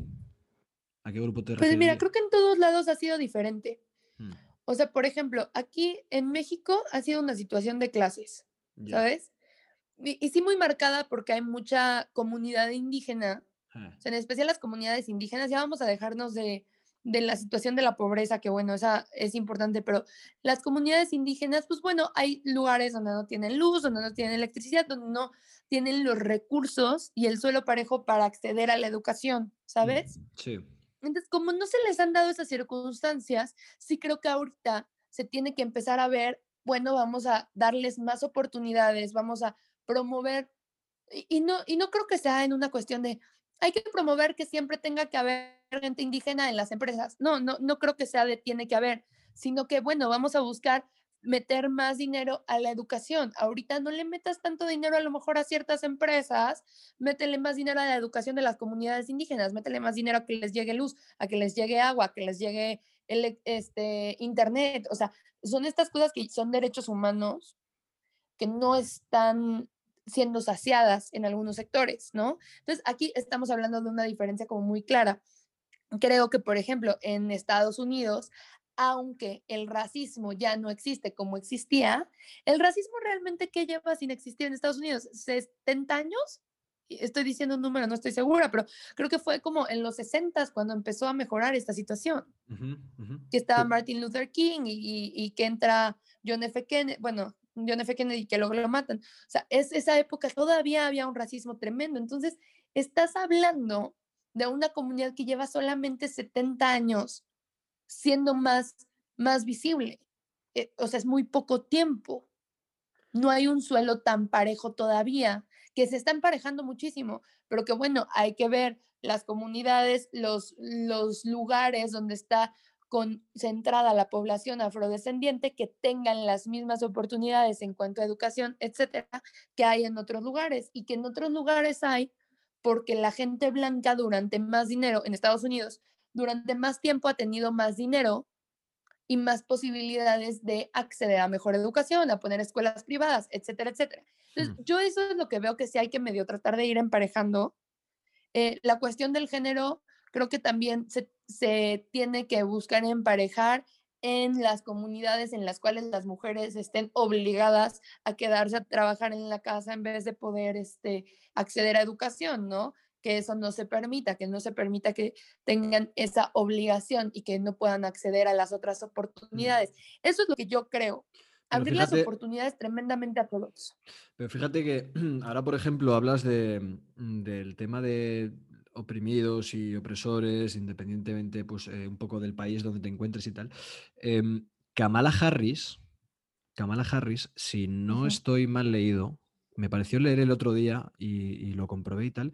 S2: ¿A qué grupo te
S1: refieres? Pues mira, creo que en todos lados ha sido diferente. Hmm. O sea, por ejemplo, aquí en México ha sido una situación de clases, ¿sabes? Y, sí muy marcada porque hay mucha comunidad indígena, ah. o sea, en especial las comunidades indígenas, ya vamos a dejarnos de, de la situación de la pobreza, que bueno, esa es importante, pero las comunidades indígenas, pues bueno, hay lugares donde no tienen luz, donde no tienen electricidad, donde no tienen los recursos y el suelo parejo para acceder a la educación, ¿sabes?
S2: Sí.
S1: Entonces, como no se les han dado esas circunstancias, sí creo que ahorita se tiene que empezar a ver, bueno, vamos a darles más oportunidades, vamos a promover, y, no, y no creo que sea en una cuestión de, hay que promover que siempre tenga que haber gente indígena en las empresas. No, no, no creo que sea de tiene que haber, sino que, bueno, vamos a buscar meter más dinero a la educación. Ahorita no le metas tanto dinero a lo mejor a ciertas empresas, métele más dinero a la educación de las comunidades indígenas, métele más dinero a que les llegue luz, a que les llegue agua, a que les llegue el, este, internet. O sea, son estas cosas que son derechos humanos que no están siendo saciadas en algunos sectores, ¿no? Entonces, aquí estamos hablando de una diferencia como muy clara. Creo que, por ejemplo, en Estados Unidos aunque el racismo ya no existe como existía, el racismo realmente que lleva sin existir en Estados Unidos, 70 años, estoy diciendo un número, no estoy segura, pero creo que fue como en los 60 cuando empezó a mejorar esta situación. Que estaba Martin Luther King y, que entra John F. Kennedy, bueno, John F. Kennedy que luego lo matan. O sea, es esa época todavía había un racismo tremendo. Entonces, estás hablando de una comunidad que lleva solamente 70 años siendo más, más visible. Eh, o sea, es muy poco tiempo. No hay un suelo tan parejo todavía, que se está emparejando muchísimo, pero que bueno, hay que ver las comunidades, los, los lugares donde está concentrada la población afrodescendiente que tengan las mismas oportunidades en cuanto a educación, etcétera, que hay en otros lugares y que en otros lugares hay porque la gente blanca durante más dinero en Estados Unidos durante más tiempo ha tenido más dinero y más posibilidades de acceder a mejor educación, a poner escuelas privadas, etcétera, etcétera. Entonces, hmm. yo eso es lo que veo que sí hay que medio tratar de ir emparejando. Eh, la cuestión del género creo que también se, se tiene que buscar emparejar en las comunidades en las cuales las mujeres estén obligadas a quedarse a trabajar en la casa en vez de poder este, acceder a educación, ¿no? Que eso no se permita, que no se permita que tengan esa obligación y que no puedan acceder a las otras oportunidades. Eso es lo que yo creo. Abrir las oportunidades tremendamente a todos.
S2: Pero fíjate que ahora, por ejemplo, hablas de, mm, del tema de oprimidos y opresores, independientemente, pues, eh, un poco del país donde te encuentres y tal. Em, Kamala Harris, Kamala Harris, si no estoy mal leído, me pareció leer el otro día y lo comprobé y tal,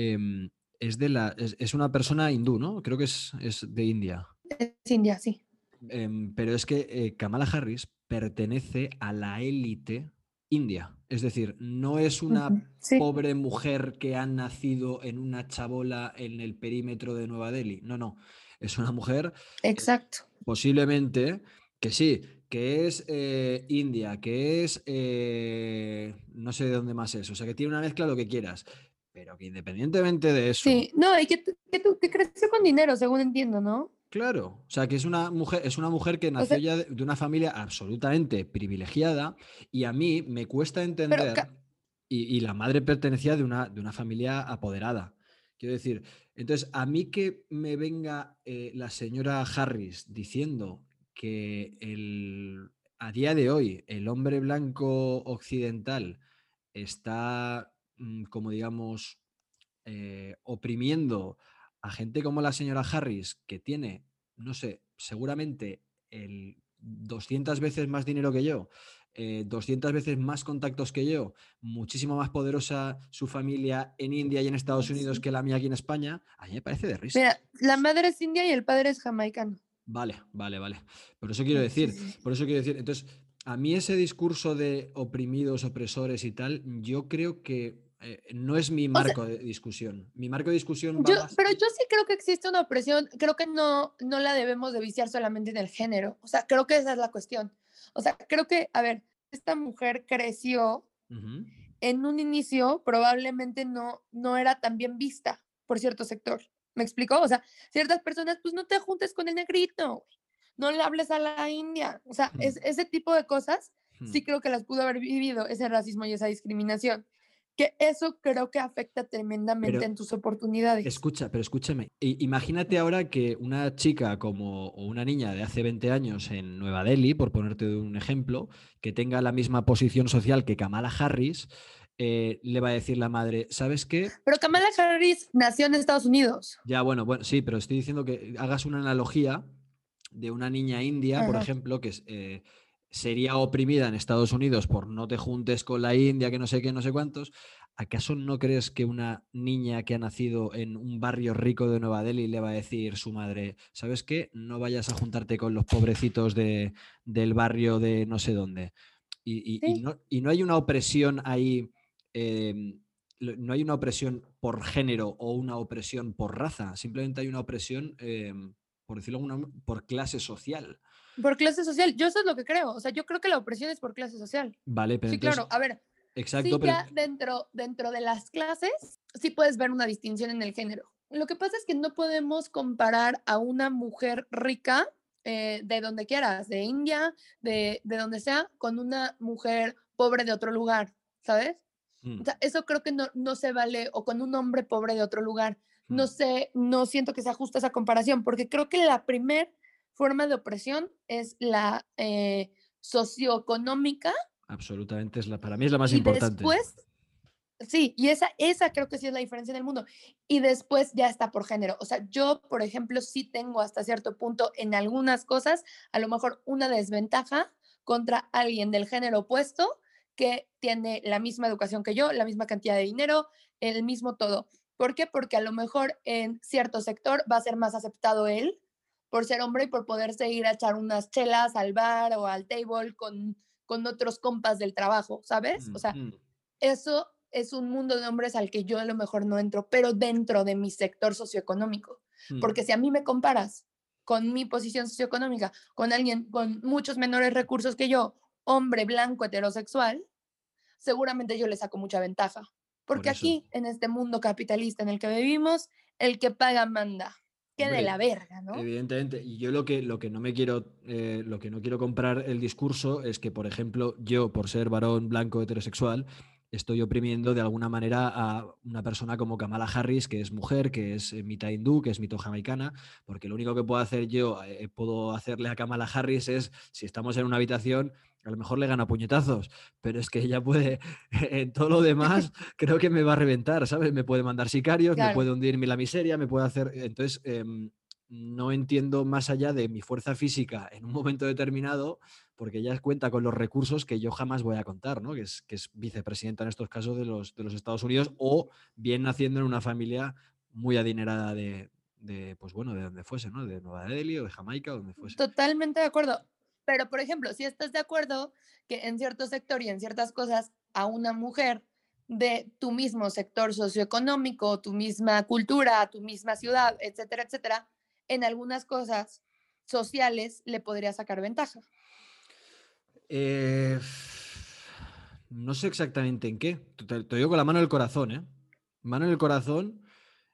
S2: Em, es, de la, es, una persona hindú, ¿no? Creo que es, de India.
S1: Es India, sí.
S2: Em, pero es que eh, Kamala Harris pertenece a la élite india. Es decir, no es una pobre mujer que ha nacido en una chabola en el perímetro de Nueva Delhi. No, no. Es una mujer.
S1: Exacto.
S2: posiblemente que sí, que es eh, India, que es. Eh, no sé de dónde más es. O sea, que tiene una mezcla lo que quieras pero que independientemente de eso.
S1: Sí, no, y que, que, creció con dinero, según entiendo, ¿no?
S2: Claro, o sea que es una mujer, es una mujer que nació ya de, una familia absolutamente privilegiada y a mí me cuesta entender, y, la madre pertenecía de una, de una familia apoderada. Quiero decir, entonces a mí que me venga eh, la señora Harris diciendo que el, a día de hoy el hombre blanco occidental está como digamos, eh, oprimiendo a gente como la señora Harris, que tiene, no sé, seguramente el 200 veces más dinero que yo, 200 eh, veces más contactos que yo, muchísimo más poderosa su familia en India y en Estados Unidos que la mía aquí en España, a mí me parece de risa.
S1: Mira, la madre es india y el padre es jamaicano.
S2: Vale, vale, vale. Por eso quiero decir, por eso quiero decir, entonces, a mí ese discurso de oprimidos, opresores y tal, yo creo que eh, no es mi marco de discusión. Mi marco de discusión
S1: Pero yo sí creo que existe una opresión, creo que no, no la debemos de viciar solamente en el género. O sea, creo que esa es la cuestión. O sea, creo que, a ver, esta mujer creció en un inicio, probablemente no, no era tan bien vista por cierto sector. ¿Me explicó? O sea, ciertas personas, pues no te juntes con el negrito, no le hables a la India. O sea, es, ese tipo de cosas sí creo que las pudo haber vivido, ese racismo y esa discriminación que eso creo que afecta tremendamente en tus oportunidades.
S2: Escucha, pero escúchame, imagínate ahora que una chica como o una niña de hace 20 años en Nueva Delhi, por ponerte un ejemplo, que tenga la misma posición social que Kamala Harris, eh, le va a decir la madre, ¿sabes qué?
S1: Pero Kamala Harris nació en Estados Unidos.
S2: Ya, bueno, bueno, sí, pero estoy diciendo que hagas una analogía de una niña india, por ejemplo, que es, eh, sería oprimida en Estados Unidos por no te juntes con la India, que no sé qué, no sé cuántos, ¿acaso no crees que una niña que ha nacido en un barrio rico de Nueva Delhi le va a decir su madre, ¿sabes qué? No vayas a juntarte con los pobrecitos de, del barrio de no sé dónde. Y, no, hay una opresión ahí, em, no hay una opresión por género o una opresión por raza, simplemente hay una opresión, em, por decirlo alguna por clase social.
S1: Por clase social, yo eso es lo que creo. O sea, yo creo que la opresión es por clase social.
S2: Vale, pero.
S1: Sí, claro. A ver.
S2: Exacto.
S1: Sí, ya dentro, dentro de las clases, sí puedes ver una distinción en el género. Lo que pasa es que no podemos comparar a una mujer rica eh, de donde quieras, de India, de, de donde sea, con una mujer pobre de otro lugar, ¿sabes?
S2: Mm,
S1: O sea, eso creo que no, no se vale, o con un hombre pobre de otro lugar. No
S2: mm,
S1: sé, no siento que sea justa esa comparación, porque creo que la primer forma de opresión es la eh, socioeconómica
S2: Absolutamente, es la, para mí es la más
S1: y
S2: importante.
S1: después, sí, y esa, esa creo que sí es la diferencia en el mundo. Y después ya está por género. O sea, yo, por ejemplo, sí tengo hasta cierto punto en algunas cosas, a lo mejor una desventaja contra alguien del género opuesto que tiene la misma educación que yo, la misma cantidad de dinero, el mismo todo. ¿Por qué? Porque a lo mejor en cierto sector va a ser más aceptado él por ser hombre y por poderse ir a echar unas chelas al bar o al table con, con otros compas del trabajo, ¿sabes? O sea,
S2: mm,
S1: eso es un mundo de hombres al que yo a lo mejor no entro, pero dentro de mi sector socioeconómico.
S2: mm.
S1: Porque si a mí me comparas con mi posición socioeconómica, con alguien con muchos menores recursos que yo, hombre blanco heterosexual, seguramente yo le saco mucha ventaja.
S2: Por
S1: Porque
S2: eso.
S1: aquí, en este mundo capitalista en el que vivimos, el que paga manda. Que de la verga, ¿no?
S2: Evidentemente, y yo lo que, lo que no me quiero, eh, lo que no quiero comprar el discurso es que, por ejemplo, yo, por ser varón blanco heterosexual, estoy oprimiendo de alguna manera a una persona como Kamala Harris, que es mujer, que es eh, mitad hindú, que es mitad jamaicana, porque lo único que puedo hacer yo, eh, puedo hacerle a Kamala Harris es, si estamos en una habitación, a lo mejor le gana puñetazos, pero es que ella puede, en todo lo demás, creo que me va a reventar, ¿sabes? Me puede mandar sicarios, me puede hundirme la miseria, me puede hacer... Entonces, em, no entiendo más allá de mi fuerza física en un momento determinado, porque ella cuenta con los recursos que yo jamás voy a contar, ¿no? Que es, que es vicepresidenta en estos casos de los, de los Estados Unidos o bien naciendo en una familia muy adinerada de, de, pues bueno, de donde fuese, ¿no? De Nueva Delhi o de Jamaica o donde fuese.
S1: Totalmente de acuerdo. Pero, por ejemplo, si estás de acuerdo que en cierto sector y en ciertas cosas a una mujer de tu mismo sector socioeconómico, tu misma cultura, tu misma ciudad, etcétera, etcétera, en algunas cosas sociales le podría sacar ventaja.
S2: Eh, no sé exactamente en qué. Te, te- digo con la mano en el corazón, ¿eh? Mano en el corazón.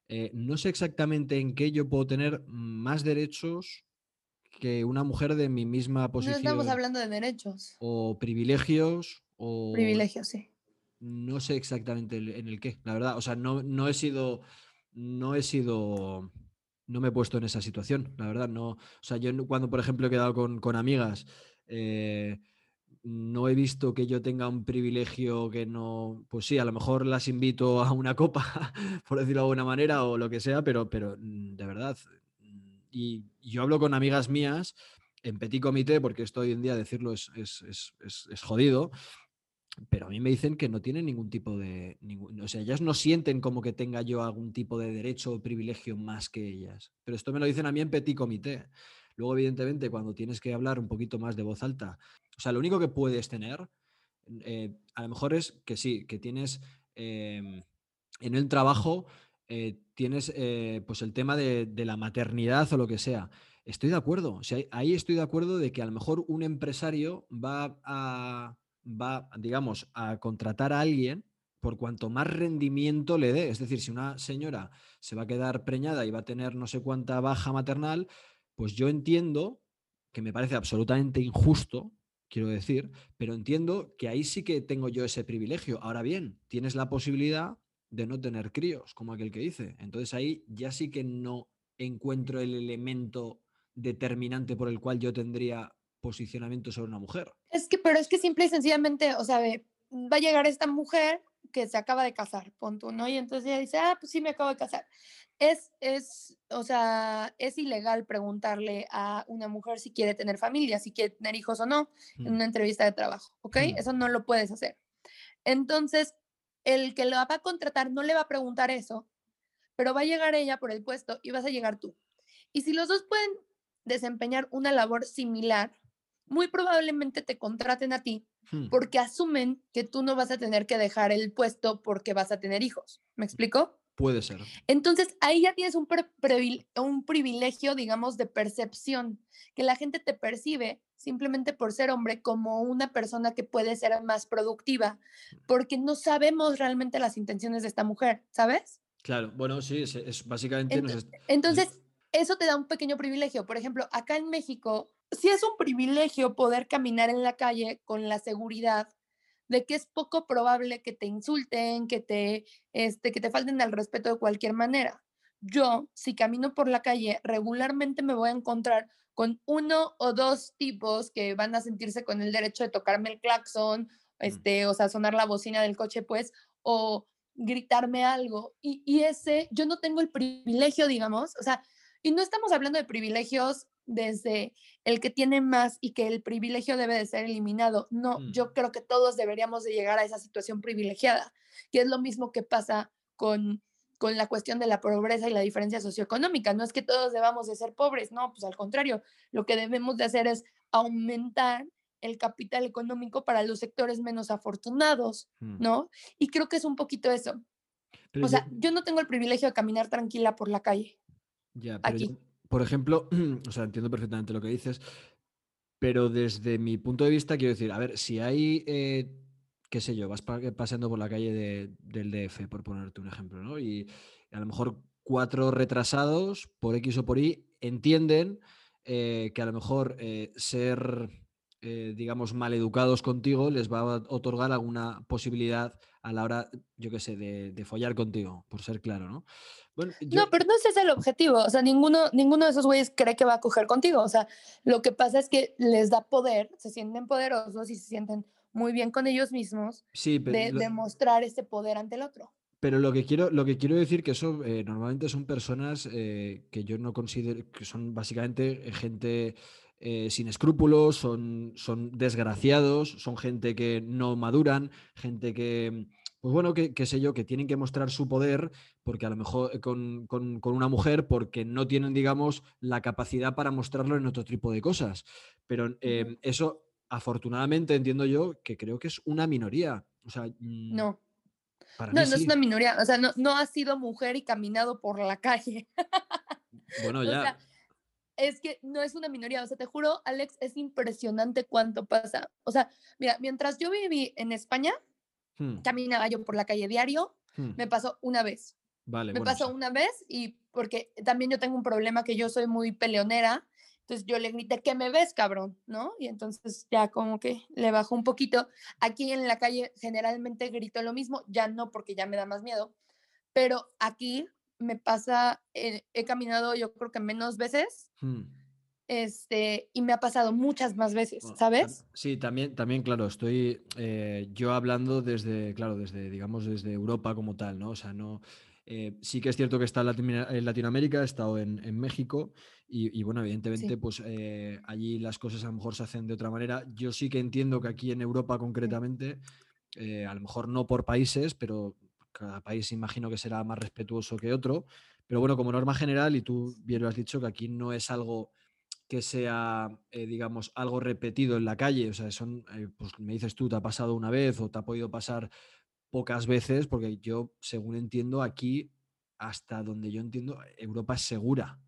S2: eh, no sé exactamente en qué yo puedo tener más derechos que una mujer de mi misma
S1: No estamos
S2: posición
S1: hablando de derechos,
S2: o privilegios o
S1: privilegios, sí.
S2: no sé exactamente en el qué, la verdad. O sea, no, no he sido, no he sido, no me he puesto en esa situación, la verdad. No, o sea, yo cuando, por ejemplo, he quedado con, con amigas, eh, no he visto que yo tenga un privilegio que no, pues sí, a lo mejor las invito a una copa, por decirlo de alguna manera, o lo que sea, pero, pero mm, de verdad. Y yo hablo con amigas mías en petit comité, porque esto hoy en día decirlo es, es- es- es- jodido, pero a mí me dicen que no tienen ningún tipo de... o sea, ellas no sienten como que tenga yo algún tipo de derecho o privilegio más que ellas. Pero esto me lo dicen a mí en petit comité. Luego, evidentemente, cuando tienes que hablar un poquito más de voz alta, o sea, lo único que puedes tener, eh, a lo mejor es que sí, que tienes em, en el trabajo, eh, tienes eh, pues el tema de, de la maternidad o lo que sea. Estoy de acuerdo. O sea, ahí estoy de acuerdo de que a lo mejor un empresario va a, va, digamos, a contratar a alguien por cuanto más rendimiento le dé. Es decir, si una señora se va a quedar preñada y va a tener no sé cuánta baja maternal, pues yo entiendo que me parece absolutamente injusto, quiero decir, pero entiendo que ahí sí que tengo yo ese privilegio. Ahora bien, tienes la posibilidad de no tener críos, como aquel que dice. Entonces ahí ya sí que no encuentro el elemento determinante por el cual yo tendría posicionamiento sobre una mujer.
S1: Es que, pero es que simple y sencillamente, o sea, ve, va a llegar esta mujer que se acaba de casar, pon tú, ¿no? Y entonces ella dice, ah, pues sí, me acabo de casar. Es, es, o sea, es ilegal preguntarle a una mujer si quiere tener familia, si quiere tener hijos o no, en
S2: Mm,
S1: una entrevista de trabajo, ¿ok?
S2: mm,
S1: Eso no lo puedes hacer. Entonces, el que lo va a contratar no le va a preguntar eso, pero va a llegar ella por el puesto y vas a llegar tú. Y si los dos pueden desempeñar una labor similar, muy probablemente te contraten a ti
S2: mm.
S1: porque asumen que tú no vas a tener que dejar el puesto porque vas a tener hijos. ¿Me explico?
S2: Puede ser.
S1: Entonces ahí ya tienes un, un privilegio, digamos, de percepción, que la gente te percibe simplemente por ser hombre como una persona que puede ser más productiva, porque no sabemos realmente las intenciones de esta mujer, ¿sabes?
S2: Claro, bueno, sí, es, es básicamente... nos
S1: Ento-
S2: est-
S1: Entonces, eso te da un pequeño privilegio. Por ejemplo, acá en México, sí es un privilegio poder caminar en la calle con la seguridad de que es poco probable que te insulten, que te, este, que te falten al respeto de cualquier manera. Yo, si camino por la calle, regularmente me voy a encontrar con uno o dos tipos que van a sentirse con el derecho de tocarme el claxon, mm. este, o sea, sonar la bocina del coche, pues, o gritarme algo. Y, y ese, yo no tengo el privilegio, digamos, o sea, y no estamos hablando de privilegios desde el que tiene más y que el privilegio debe de ser eliminado. No, mm. yo creo que todos deberíamos de llegar a esa situación privilegiada, que es lo mismo que pasa con, con la cuestión de la pobreza y la diferencia socioeconómica. No es que todos debamos de ser pobres, no, pues al contrario, lo que debemos de hacer es aumentar el capital económico para los sectores menos afortunados, mm. ¿no? Y creo que es un poquito eso. o sea, yo no tengo el privilegio de caminar tranquila por la calle.
S2: Ya, aquí por ejemplo, o sea, entiendo perfectamente lo que dices, pero desde mi punto de vista quiero decir, a ver, si hay, eh, qué sé yo, vas paseando por la calle del DF, por ponerte un ejemplo, ¿no? Y a lo mejor cuatro retrasados, por X o por Y, entienden eh, que a lo mejor eh, ser, digamos, maleducados contigo les va a otorgar alguna posibilidad a la hora, yo qué sé, de, de follar contigo, por ser claro, ¿no?
S1: No, pero no ese es el objetivo. O sea, ninguno, ninguno de esos güeyes cree que va a coger contigo. O sea, lo que pasa es que les da poder, se sienten poderosos y se sienten muy bien con ellos mismos de demostrar ese poder ante el otro.
S2: Pero lo que quiero, lo que quiero decir que eso eh, normalmente son personas eh, que yo no considero que son básicamente gente eh, sin escrúpulos, son, son desgraciados, son gente que no maduran, gente que pues bueno, qué sé yo, que tienen que mostrar su poder, porque a lo mejor eh, con, una mujer, porque no tienen, digamos, la capacidad para mostrarlo en otro tipo de cosas. Pero em, eso, afortunadamente, entiendo yo que creo que es una minoría. O sea,
S1: mm, no. no, no es una minoría. O sea, no, no has sido mujer y caminado por la calle.
S2: Bueno, ya.
S1: es que no es una minoría. O sea, te juro, Alex, es impresionante cuánto pasa. O sea, mira, mientras yo viví en España, Hmm. Caminaba yo por la calle diario, hmm. me pasó una vez.
S2: Vale,
S1: me pasó una vez y porque también yo tengo un problema que yo soy muy peleonera, entonces yo le grité, ¿qué me ves, cabrón? ¿No? Y entonces ya como que le bajó un poquito. Aquí en la calle generalmente grito lo mismo, ya no porque ya me da más miedo, pero aquí me pasa, eh, he caminado yo creo que menos veces. Hmm. Este, y me ha pasado muchas más veces, ¿sabes?
S2: Sí, también, también, claro, estoy eh, yo hablando desde, claro, desde, digamos, desde Europa como tal, ¿no? O sea, no, eh, sí que es cierto que está en Latinoamérica, he estado en, México y, bueno, evidentemente, pues eh, allí las cosas a lo mejor se hacen de otra manera. Yo sí que entiendo que aquí en Europa concretamente, a lo mejor no por países, pero cada país imagino que será más respetuoso que otro. Pero bueno, como norma general, y tú bien lo has dicho, que aquí no es algo que sea, eh, digamos, algo repetido en la calle. O sea, son, eh, pues me dices tú, te ha pasado una vez o te ha podido pasar pocas veces, porque yo, según entiendo, aquí, hasta donde yo entiendo, Europa es segura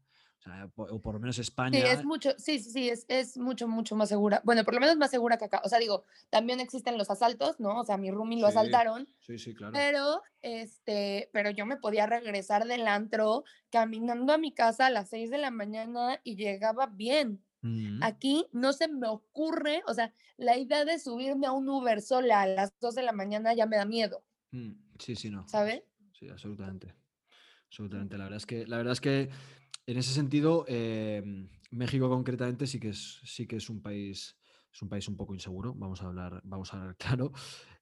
S2: o por lo menos España.
S1: Sí, es mucho, sí, sí, sí, es, es, mucho, mucho más segura. Bueno, por lo menos más segura que acá. O sea, digo, también existen los asaltos, ¿no? O sea, mi roomie lo asaltaron.
S2: Sí, sí, claro.
S1: Pero, este, pero yo me podía regresar del antro caminando a mi casa a las 6 de la mañana y llegaba bien. Aquí no se me ocurre, o sea, la idea de subirme a un Uber sola a las 2 de la mañana ya me da miedo.
S2: Mm, sí, sí, no.
S1: ¿Sabes?
S2: Sí, absolutamente. Absolutamente. La verdad es que, la verdad es que en ese sentido, em, México concretamente sí que es, sí que es un país, es un país un poco inseguro, vamos a hablar, vamos a hablar claro.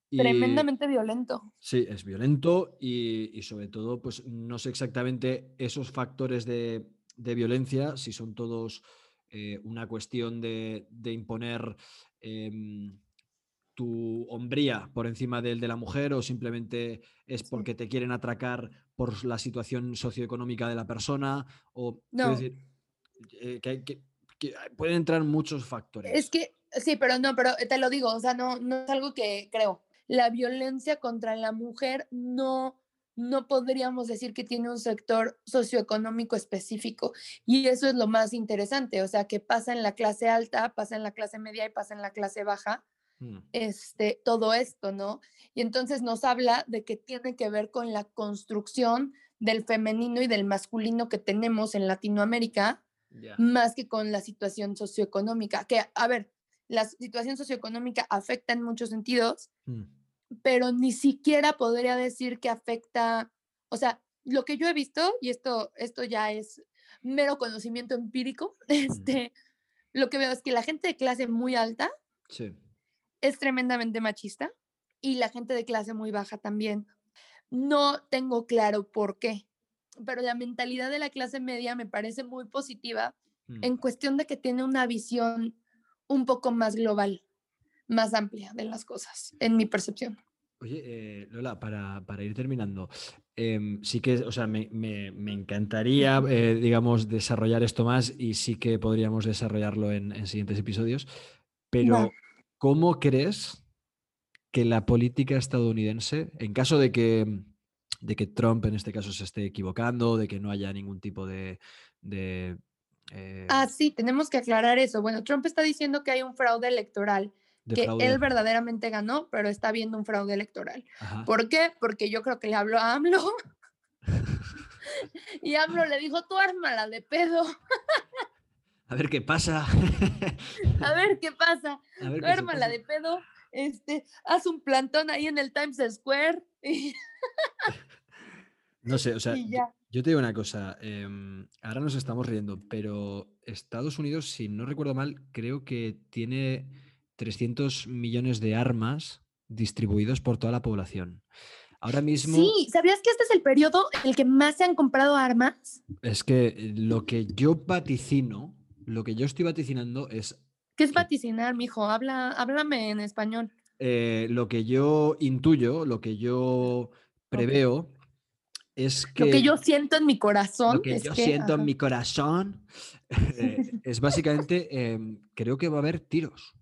S1: Tremendamente violento.
S2: Sí, es violento y, sobre todo, pues no sé exactamente esos factores de, violencia, si son todos eh, una cuestión de, imponer em, tu hombría por encima del de la mujer o simplemente es porque te quieren atracar por la situación socioeconómica de la persona o
S1: no.
S2: decir, eh, que, pueden entrar muchos factores.
S1: Es que sí, pero no, pero te lo digo, o sea, no, no es algo que creo. La violencia contra la mujer no, no podríamos decir que tiene un sector socioeconómico específico. Y eso es lo más interesante, o sea, que pasa en la clase alta, pasa en la clase media y pasa en la clase baja Mm. este, todo esto, ¿no? Y entonces nos habla de que tiene que ver con la construcción del femenino y del masculino que tenemos en Latinoamérica, más que con la situación socioeconómica. Que, a ver, la situación socioeconómica afecta en muchos sentidos, mm. pero ni siquiera podría decir que afecta, o sea, lo que yo he visto, y esto, esto ya es mero conocimiento empírico, este, lo que veo es que la gente de clase muy alta es tremendamente machista y la gente de clase muy baja también. No tengo claro por qué, pero la mentalidad de la clase media me parece muy positiva mm. en cuestión de que tiene una visión un poco más global, más amplia de las cosas, en mi percepción.
S2: Oye, eh, Lola, para, ir terminando, em, sí que, o sea, me, encantaría, eh, digamos, desarrollar esto más y sí que podríamos desarrollarlo en, siguientes episodios, pero ¿cómo crees que la política estadounidense, en caso de que, de que Trump en este caso se esté equivocando, de que no haya ningún tipo de
S1: eh, ah, sí, tenemos que aclarar eso. Bueno, Trump está diciendo que hay un fraude electoral, que él verdaderamente ganó, pero está viendo un fraude electoral. ¿Por qué? Porque yo creo que le habló a AMLO y AMLO le dijo, tú ármala de pedo.
S2: a ver qué pasa.
S1: a ver qué pasa. tú ármala de pedo. Este, haz un plantón ahí en el Times Square.
S2: no sé, o sea, yo te digo una cosa, em, ahora nos estamos riendo, pero Estados Unidos, si no recuerdo mal, creo que tiene 300 millones de armas distribuidos por toda la población. Ahora mismo...
S1: Sí, ¿sabías que este es el periodo en el que más se han comprado armas?
S2: Es que lo que yo vaticino, lo que yo estoy vaticinando es...
S1: ¿Qué es vaticinar, mijo? Habla, háblame en español.
S2: Eh, lo que yo intuyo, lo que yo preveo, es que...
S1: Lo que yo siento en mi corazón.
S2: Lo que yo siento en mi corazón eh, es básicamente, em, creo que va a haber tiros.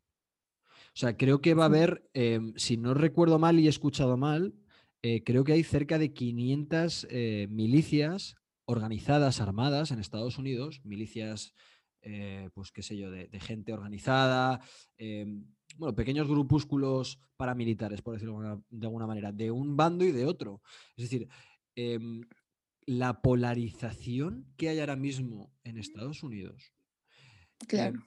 S2: O sea, creo que va a haber, em, si no recuerdo mal y he escuchado mal, eh, creo que hay cerca de 500 eh, milicias organizadas, armadas en Estados Unidos, milicias, pues qué sé yo, de, de gente organizada, em, bueno, pequeños grupúsculos paramilitares, por decirlo de alguna manera, de un bando y de otro. Es decir, Em, la polarización que hay ahora mismo en Estados Unidos.
S1: Em, claro.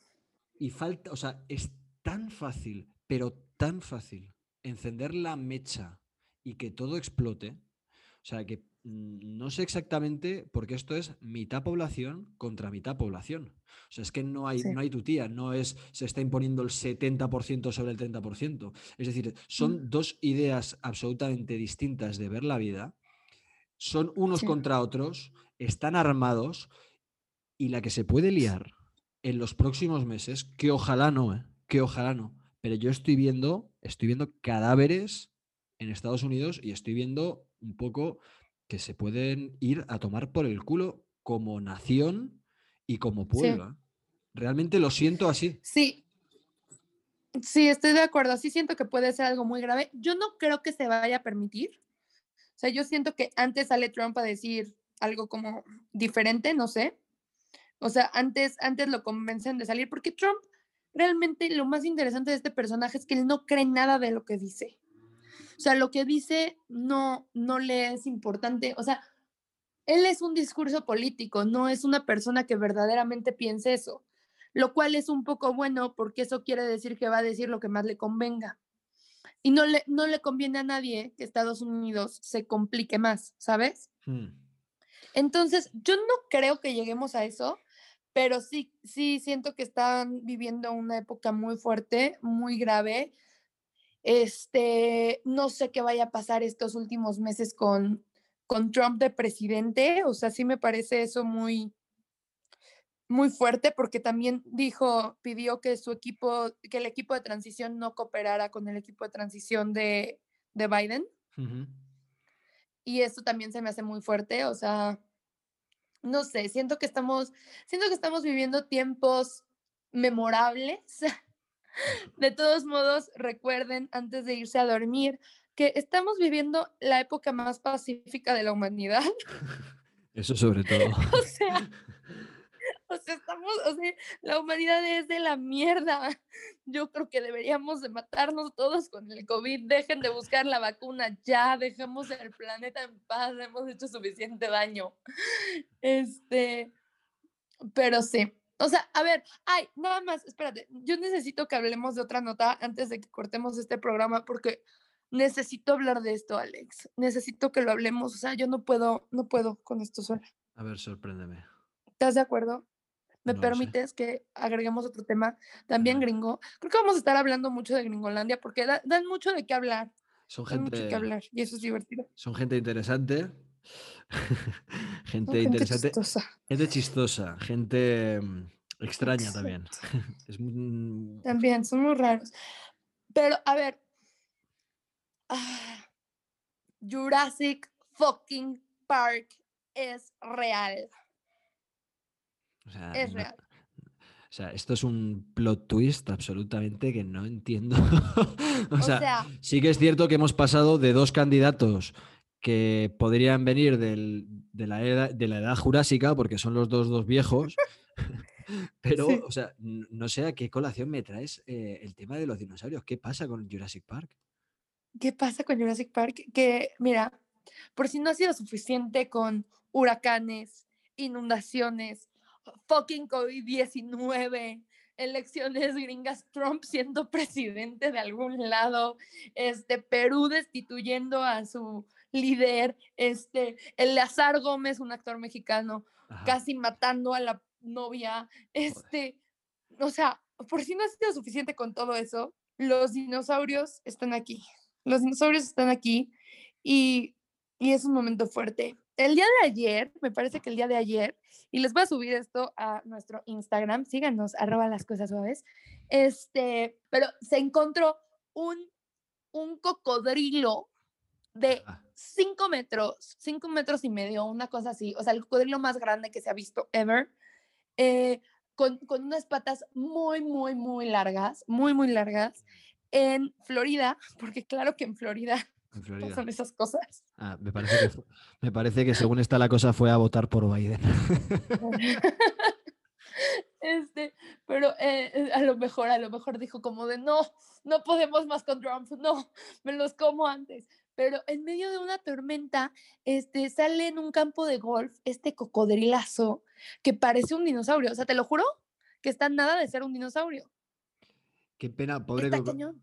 S2: y falta, o sea, es tan fácil, pero tan fácil encender la mecha y que todo explote. O sea, que mm, no sé exactamente porque esto es mitad población contra mitad población. O sea, es que no hay, no hay tutía, no es se está imponiendo el 70% sobre el 30%. Es decir, son mm. dos ideas absolutamente distintas de ver la vida son unos contra otros, están armados y la que se puede liar en los próximos meses, que ojalá no, ¿eh? que ojalá no, pero yo estoy viendo, estoy viendo cadáveres en Estados Unidos y estoy viendo un poco que se pueden ir a tomar por el culo como nación y como pueblo. ¿eh? Realmente lo siento así.
S1: Sí. Sí, estoy de acuerdo. Sí siento que puede ser algo muy grave. Yo no creo que se vaya a permitir. O sea, yo siento que antes sale Trump a decir algo como diferente, no sé. O sea, antes, antes lo convencen de salir, porque Trump realmente lo más interesante de este personaje es que él no cree nada de lo que dice. O sea, lo que dice no, no le es importante. O sea, él es un discurso político, no es una persona que verdaderamente piense eso, lo cual es un poco bueno porque eso quiere decir que va a decir lo que más le convenga. Y no le, no le conviene a nadie que Estados Unidos se complique más, ¿sabes? Hmm. Entonces, yo no creo que lleguemos a eso, pero sí, sí siento que están viviendo una época muy fuerte, muy grave. Este, no sé qué vaya a pasar estos últimos meses con, con Trump de presidente, o sea, sí me parece eso muy, muy fuerte porque también dijo, pidió que su equipo, que el equipo de transición no cooperara con el equipo de transición de, de Biden. Y eso también se me hace muy fuerte, o sea, no sé, siento que estamos, siento que estamos viviendo tiempos memorables. De todos modos, recuerden antes de irse a dormir que estamos viviendo la época más pacífica de la humanidad.
S2: Eso sobre todo.
S1: o sea, O sea, estamos, o sea, la humanidad es de la mierda. Yo creo que deberíamos de matarnos todos con el COVID. Dejen de buscar la vacuna ya, dejemos el planeta en paz, hemos hecho suficiente daño. Este, pero sí. O sea, a ver, ay, nada más, espérate, yo necesito que hablemos de otra nota antes de que cortemos este programa porque necesito hablar de esto, Alex. Necesito que lo hablemos. O sea, yo no puedo, no puedo con esto sola.
S2: A ver, sorpréndeme.
S1: ¿Estás de acuerdo? ¿Me
S2: No lo sé.
S1: permites que agreguemos otro tema también gringo? Creo que vamos a estar hablando mucho de Gringolandia porque da- dan mucho de qué hablar.
S2: Son
S1: Dan mucho que
S2: gente,
S1: hablar y eso es divertido.
S2: son gente interesante. Gente
S1: gente
S2: interesante.
S1: chistosa.
S2: Gente chistosa. Gente mm, extraña también. Es muy-
S1: También, son muy raros. Pero, a ver. ah, Jurassic fucking Park es real.
S2: o sea,
S1: Es
S2: no-
S1: real.
S2: o sea, esto es un plot twist absolutamente que no entiendo. o sea, sí que es cierto que hemos pasado de dos candidatos que podrían venir del- de, la edad, de la edad jurásica, porque son los dos, dos viejos, pero,
S1: Sí.
S2: o sea, no sé a qué colación me traes eh, el tema de los dinosaurios. ¿Qué pasa con Jurassic Park?
S1: ¿qué pasa con Jurassic Park? Que, mira, por si no ha sido suficiente con huracanes, inundaciones, fucking COVID-19, elecciones gringas, Trump siendo presidente de algún lado, este, Perú destituyendo a su líder, este, Eleazar Gómez, un actor mexicano,
S2: Ajá.
S1: casi matando a la novia, este, o sea, por si no ha sido suficiente con todo eso, los dinosaurios están aquí. Los dinosaurios están aquí y, y es un momento fuerte. El día de ayer, me parece que el día de ayer, y les voy a subir esto a nuestro Instagram, síganos, arroba las cosas suaves, este, pero se encontró un, un cocodrilo de
S2: Ajá.
S1: 5 metros, 5 metros y medio, una cosa así, o sea, el cocodrilo más grande que se ha visto ever, eh, con, con unas patas muy, muy, muy largas, muy, muy largas, en Florida, porque claro que en Florida
S2: En Florida.
S1: pasan esas cosas.
S2: Ah, me, parece que fu- me parece que según está la cosa fue a votar por Biden.
S1: Este, pero eh, eh, a lo mejor, a lo mejor dijo como de no, no podemos más con Trump, no, me los como antes. Pero en medio de una tormenta, este, sale en un campo de golf este cocodrilazo que parece un dinosaurio. O sea, te lo juro que está nada de ser un dinosaurio.
S2: Qué pena, pobre
S1: Está
S2: coco-
S1: cañón.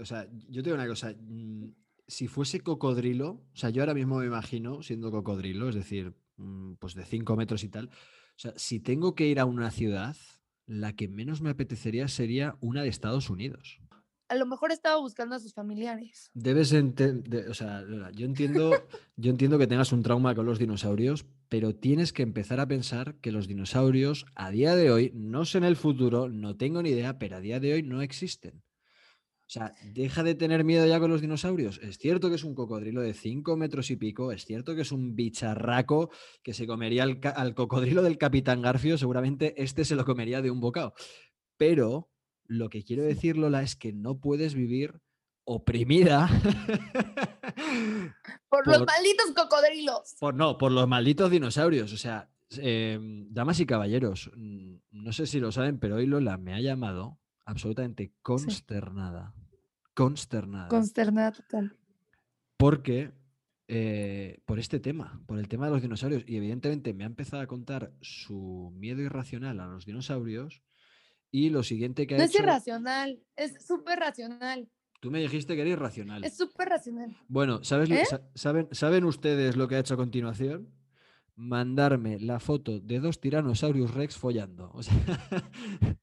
S2: O sea, yo te digo una cosa. mm, Si fuese cocodrilo, o sea, yo ahora mismo me imagino siendo cocodrilo, es decir, mm, pues de 5 metros y tal. O sea, si tengo que ir a una ciudad, la que menos me apetecería sería una de Estados Unidos.
S1: A lo mejor estaba buscando a sus familiares.
S2: Debes entender, o sea, yo entiendo, yo entiendo que tengas un trauma con los dinosaurios, pero tienes que empezar a pensar que los dinosaurios a día de hoy, no sé en el futuro, no tengo ni idea, pero a día de hoy no existen. O sea, deja de tener miedo ya con los dinosaurios. Es cierto que es un cocodrilo de 5 metros y pico, es cierto que es un bicharraco que se comería al, al cocodrilo del Capitán Garfio, seguramente este se lo comería de un bocado. Pero lo que quiero decir, Lola, es que no puedes vivir oprimida
S1: Por, los malditos cocodrilos.
S2: por, no, por los malditos dinosaurios. O sea, em, damas y caballeros, no sé si lo saben, pero hoy Lola me ha llamado absolutamente consternada. Consternada.
S1: Consternada total.
S2: porque eh, por este tema, por el tema de los dinosaurios, y evidentemente me ha empezado a contar su miedo irracional a los dinosaurios. Y lo siguiente que ha
S1: No es
S2: hecho.
S1: irracional, es súper racional.
S2: Tú me dijiste que era irracional.
S1: Es súper racional.
S2: Bueno, ¿sabes,
S1: ¿Eh?
S2: sa- saben, ¿saben ustedes lo que ha hecho a continuación? Mandarme la foto de dos tiranosaurios rex follando. O sea,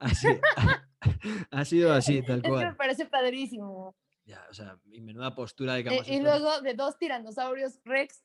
S2: así, ha sido así, tal
S1: Es que me
S2: cual.
S1: parece padrísimo.
S2: Ya, o sea, mi menuda postura de camas.
S1: y luego de dos tiranosaurios Rex,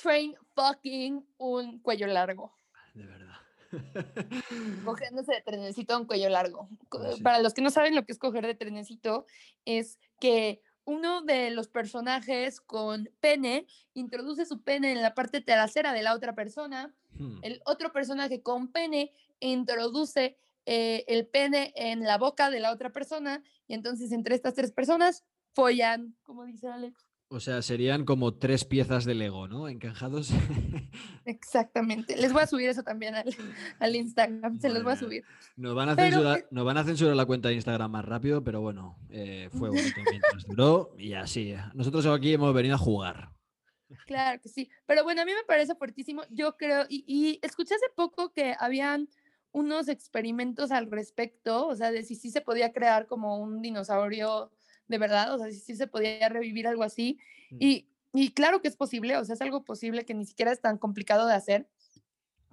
S1: train fucking un cuello largo.
S2: De verdad.
S1: Cogiéndose de trenecito a un cuello largo.
S2: Sí.
S1: Para los que no saben lo que es coger de trenecito, es que uno de los personajes con pene introduce su pene en la parte trasera de la otra persona.
S2: Hmm,
S1: El otro personaje con pene introduce eh, el pene en la boca de la otra persona y entonces entre estas tres personas follan, como dice Alex.
S2: O sea, serían como tres piezas de Lego, ¿no? Encajados.
S1: Exactamente. Les voy a subir eso también al, Instagram. Se los voy a subir.
S2: Nos van a, censurar, van a censurar la cuenta de Instagram más rápido, pero bueno, eh, fue bonito mientras duró y así. Nosotros aquí hemos venido a jugar.
S1: Claro que sí. Pero bueno, a mí me parece fuertísimo. Yo creo, y, y escuché hace poco que habían unos experimentos al respecto, o sea, de si sí se podía crear como un dinosaurio de verdad, o sea, si sí se podía revivir algo así. Mm. Y, y claro que es posible, o sea, es algo posible que ni siquiera es tan complicado de hacer,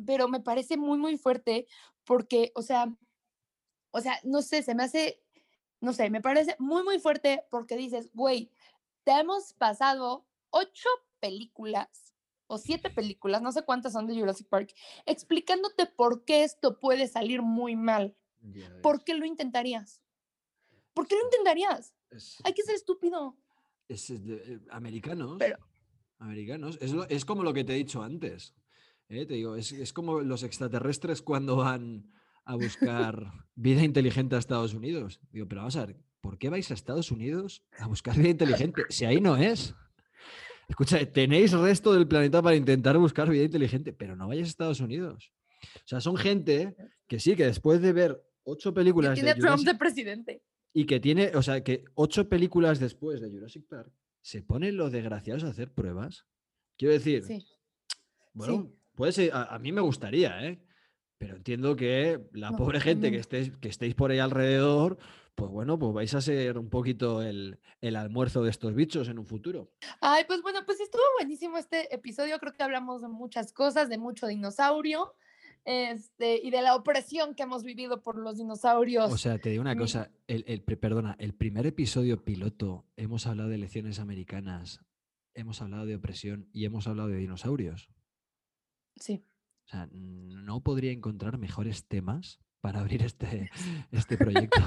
S1: pero me parece muy, muy fuerte porque, o sea, o sea, no sé, se me hace, no sé, me parece muy, muy fuerte porque dices, güey, te hemos pasado ocho películas o siete películas, no sé cuántas son de Jurassic Park, explicándote por qué esto puede salir muy mal. ¿Por qué lo intentarías? ¿Por qué lo intentarías? Hay que ser estúpido.
S2: Es, eh, americanos. Pero, americanos. Es, es, como lo que te he dicho antes. ¿eh? Te digo, es, es, como los extraterrestres cuando van a buscar vida inteligente a Estados Unidos. Digo, pero vamos a ver, ¿por qué vais a Estados Unidos a buscar vida inteligente? Si ahí no es. Escucha, tenéis resto del planeta para intentar buscar vida inteligente, pero no vayáis a Estados Unidos. O sea, son gente que sí, que después de ver ocho películas.
S1: tiene Trump de presidente.
S2: Y que tiene, o sea, que ocho películas después de Jurassic Park se ponen los desgraciados a hacer pruebas. Quiero decir, sí. bueno, puede ser, a, mí me gustaría, ¿eh? Pero entiendo que la pobre gente que estéis, que estéis por ahí alrededor, pues bueno, pues vais a ser un poquito el, el, almuerzo de estos bichos en un futuro.
S1: Ay, pues bueno, pues estuvo buenísimo este episodio. Creo que hablamos de muchas cosas, de mucho dinosaurio este, y de la opresión que hemos vivido por los dinosaurios.
S2: O sea, te digo una cosa, el, el, perdona, el primer episodio piloto hemos hablado de elecciones americanas, hemos hablado de opresión y hemos hablado de dinosaurios.
S1: Sí.
S2: O sea, no podría encontrar mejores temas para abrir este, este proyecto.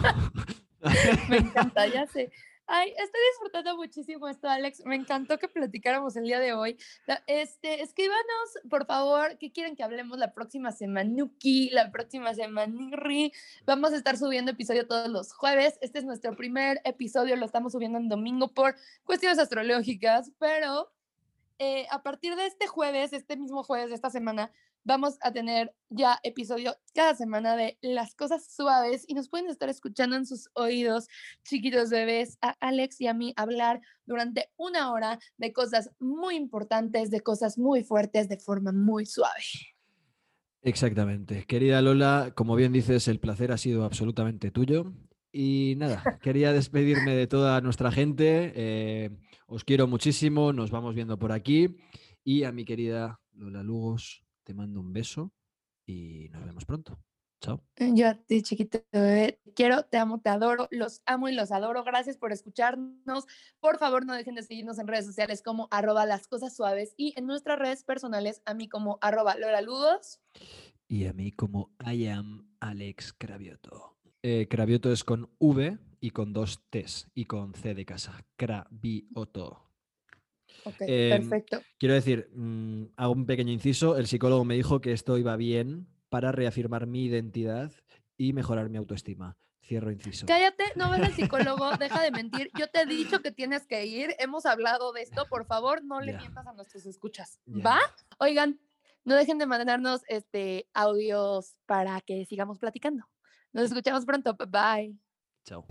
S1: Me encanta, ya sé. Ay, estoy disfrutando muchísimo esto, Alex. Me encantó que platicáramos el día de hoy. Este, escríbanos, por favor, qué quieren que hablemos la próxima semana, Nuki, la próxima semana, Nirri. Vamos a estar subiendo episodio todos los jueves. Este es nuestro primer episodio, lo estamos subiendo en domingo por cuestiones astrológicas, pero eh, a partir de este jueves, este mismo jueves de esta semana, vamos a tener ya episodio cada semana de Las Cosas Suaves y nos pueden estar escuchando en sus oídos, chiquitos bebés, a Alex y a mí hablar durante una hora de cosas muy importantes, de cosas muy fuertes, de forma muy suave.
S2: Exactamente. Querida Lola, como bien dices, el placer ha sido absolutamente tuyo. Y nada, quería despedirme de toda nuestra gente. Eh, os quiero muchísimo, nos vamos viendo por aquí. Y a mi querida Lola Lugos, te mando un beso y nos vemos pronto. Chao.
S1: Eh, yo a ti, chiquito bebé, quiero, te amo, te adoro, los amo y los adoro. Gracias por escucharnos. Por favor, no dejen de seguirnos en redes sociales como arroba las cosas suaves y en nuestras redes personales, a mí como arroba Lola Ludos.
S2: Y a mí como I am Alex Cravioto. Eh, Cravioto es con V y con dos T's y con C de casa. Cravioto.
S1: Ok, em, perfecto.
S2: Quiero decir, mm, hago un pequeño inciso. El psicólogo me dijo que esto iba bien para reafirmar mi identidad y mejorar mi autoestima. Cierro inciso.
S1: Cállate, no ves al psicólogo, deja de mentir. Yo te he dicho que tienes que ir. Hemos hablado de esto. Por favor, no le mientas a nuestros escuchas. ¿Va? Oigan, no dejen de mandarnos este, audios para que sigamos platicando. Nos escuchamos pronto. Bye.
S2: Chao.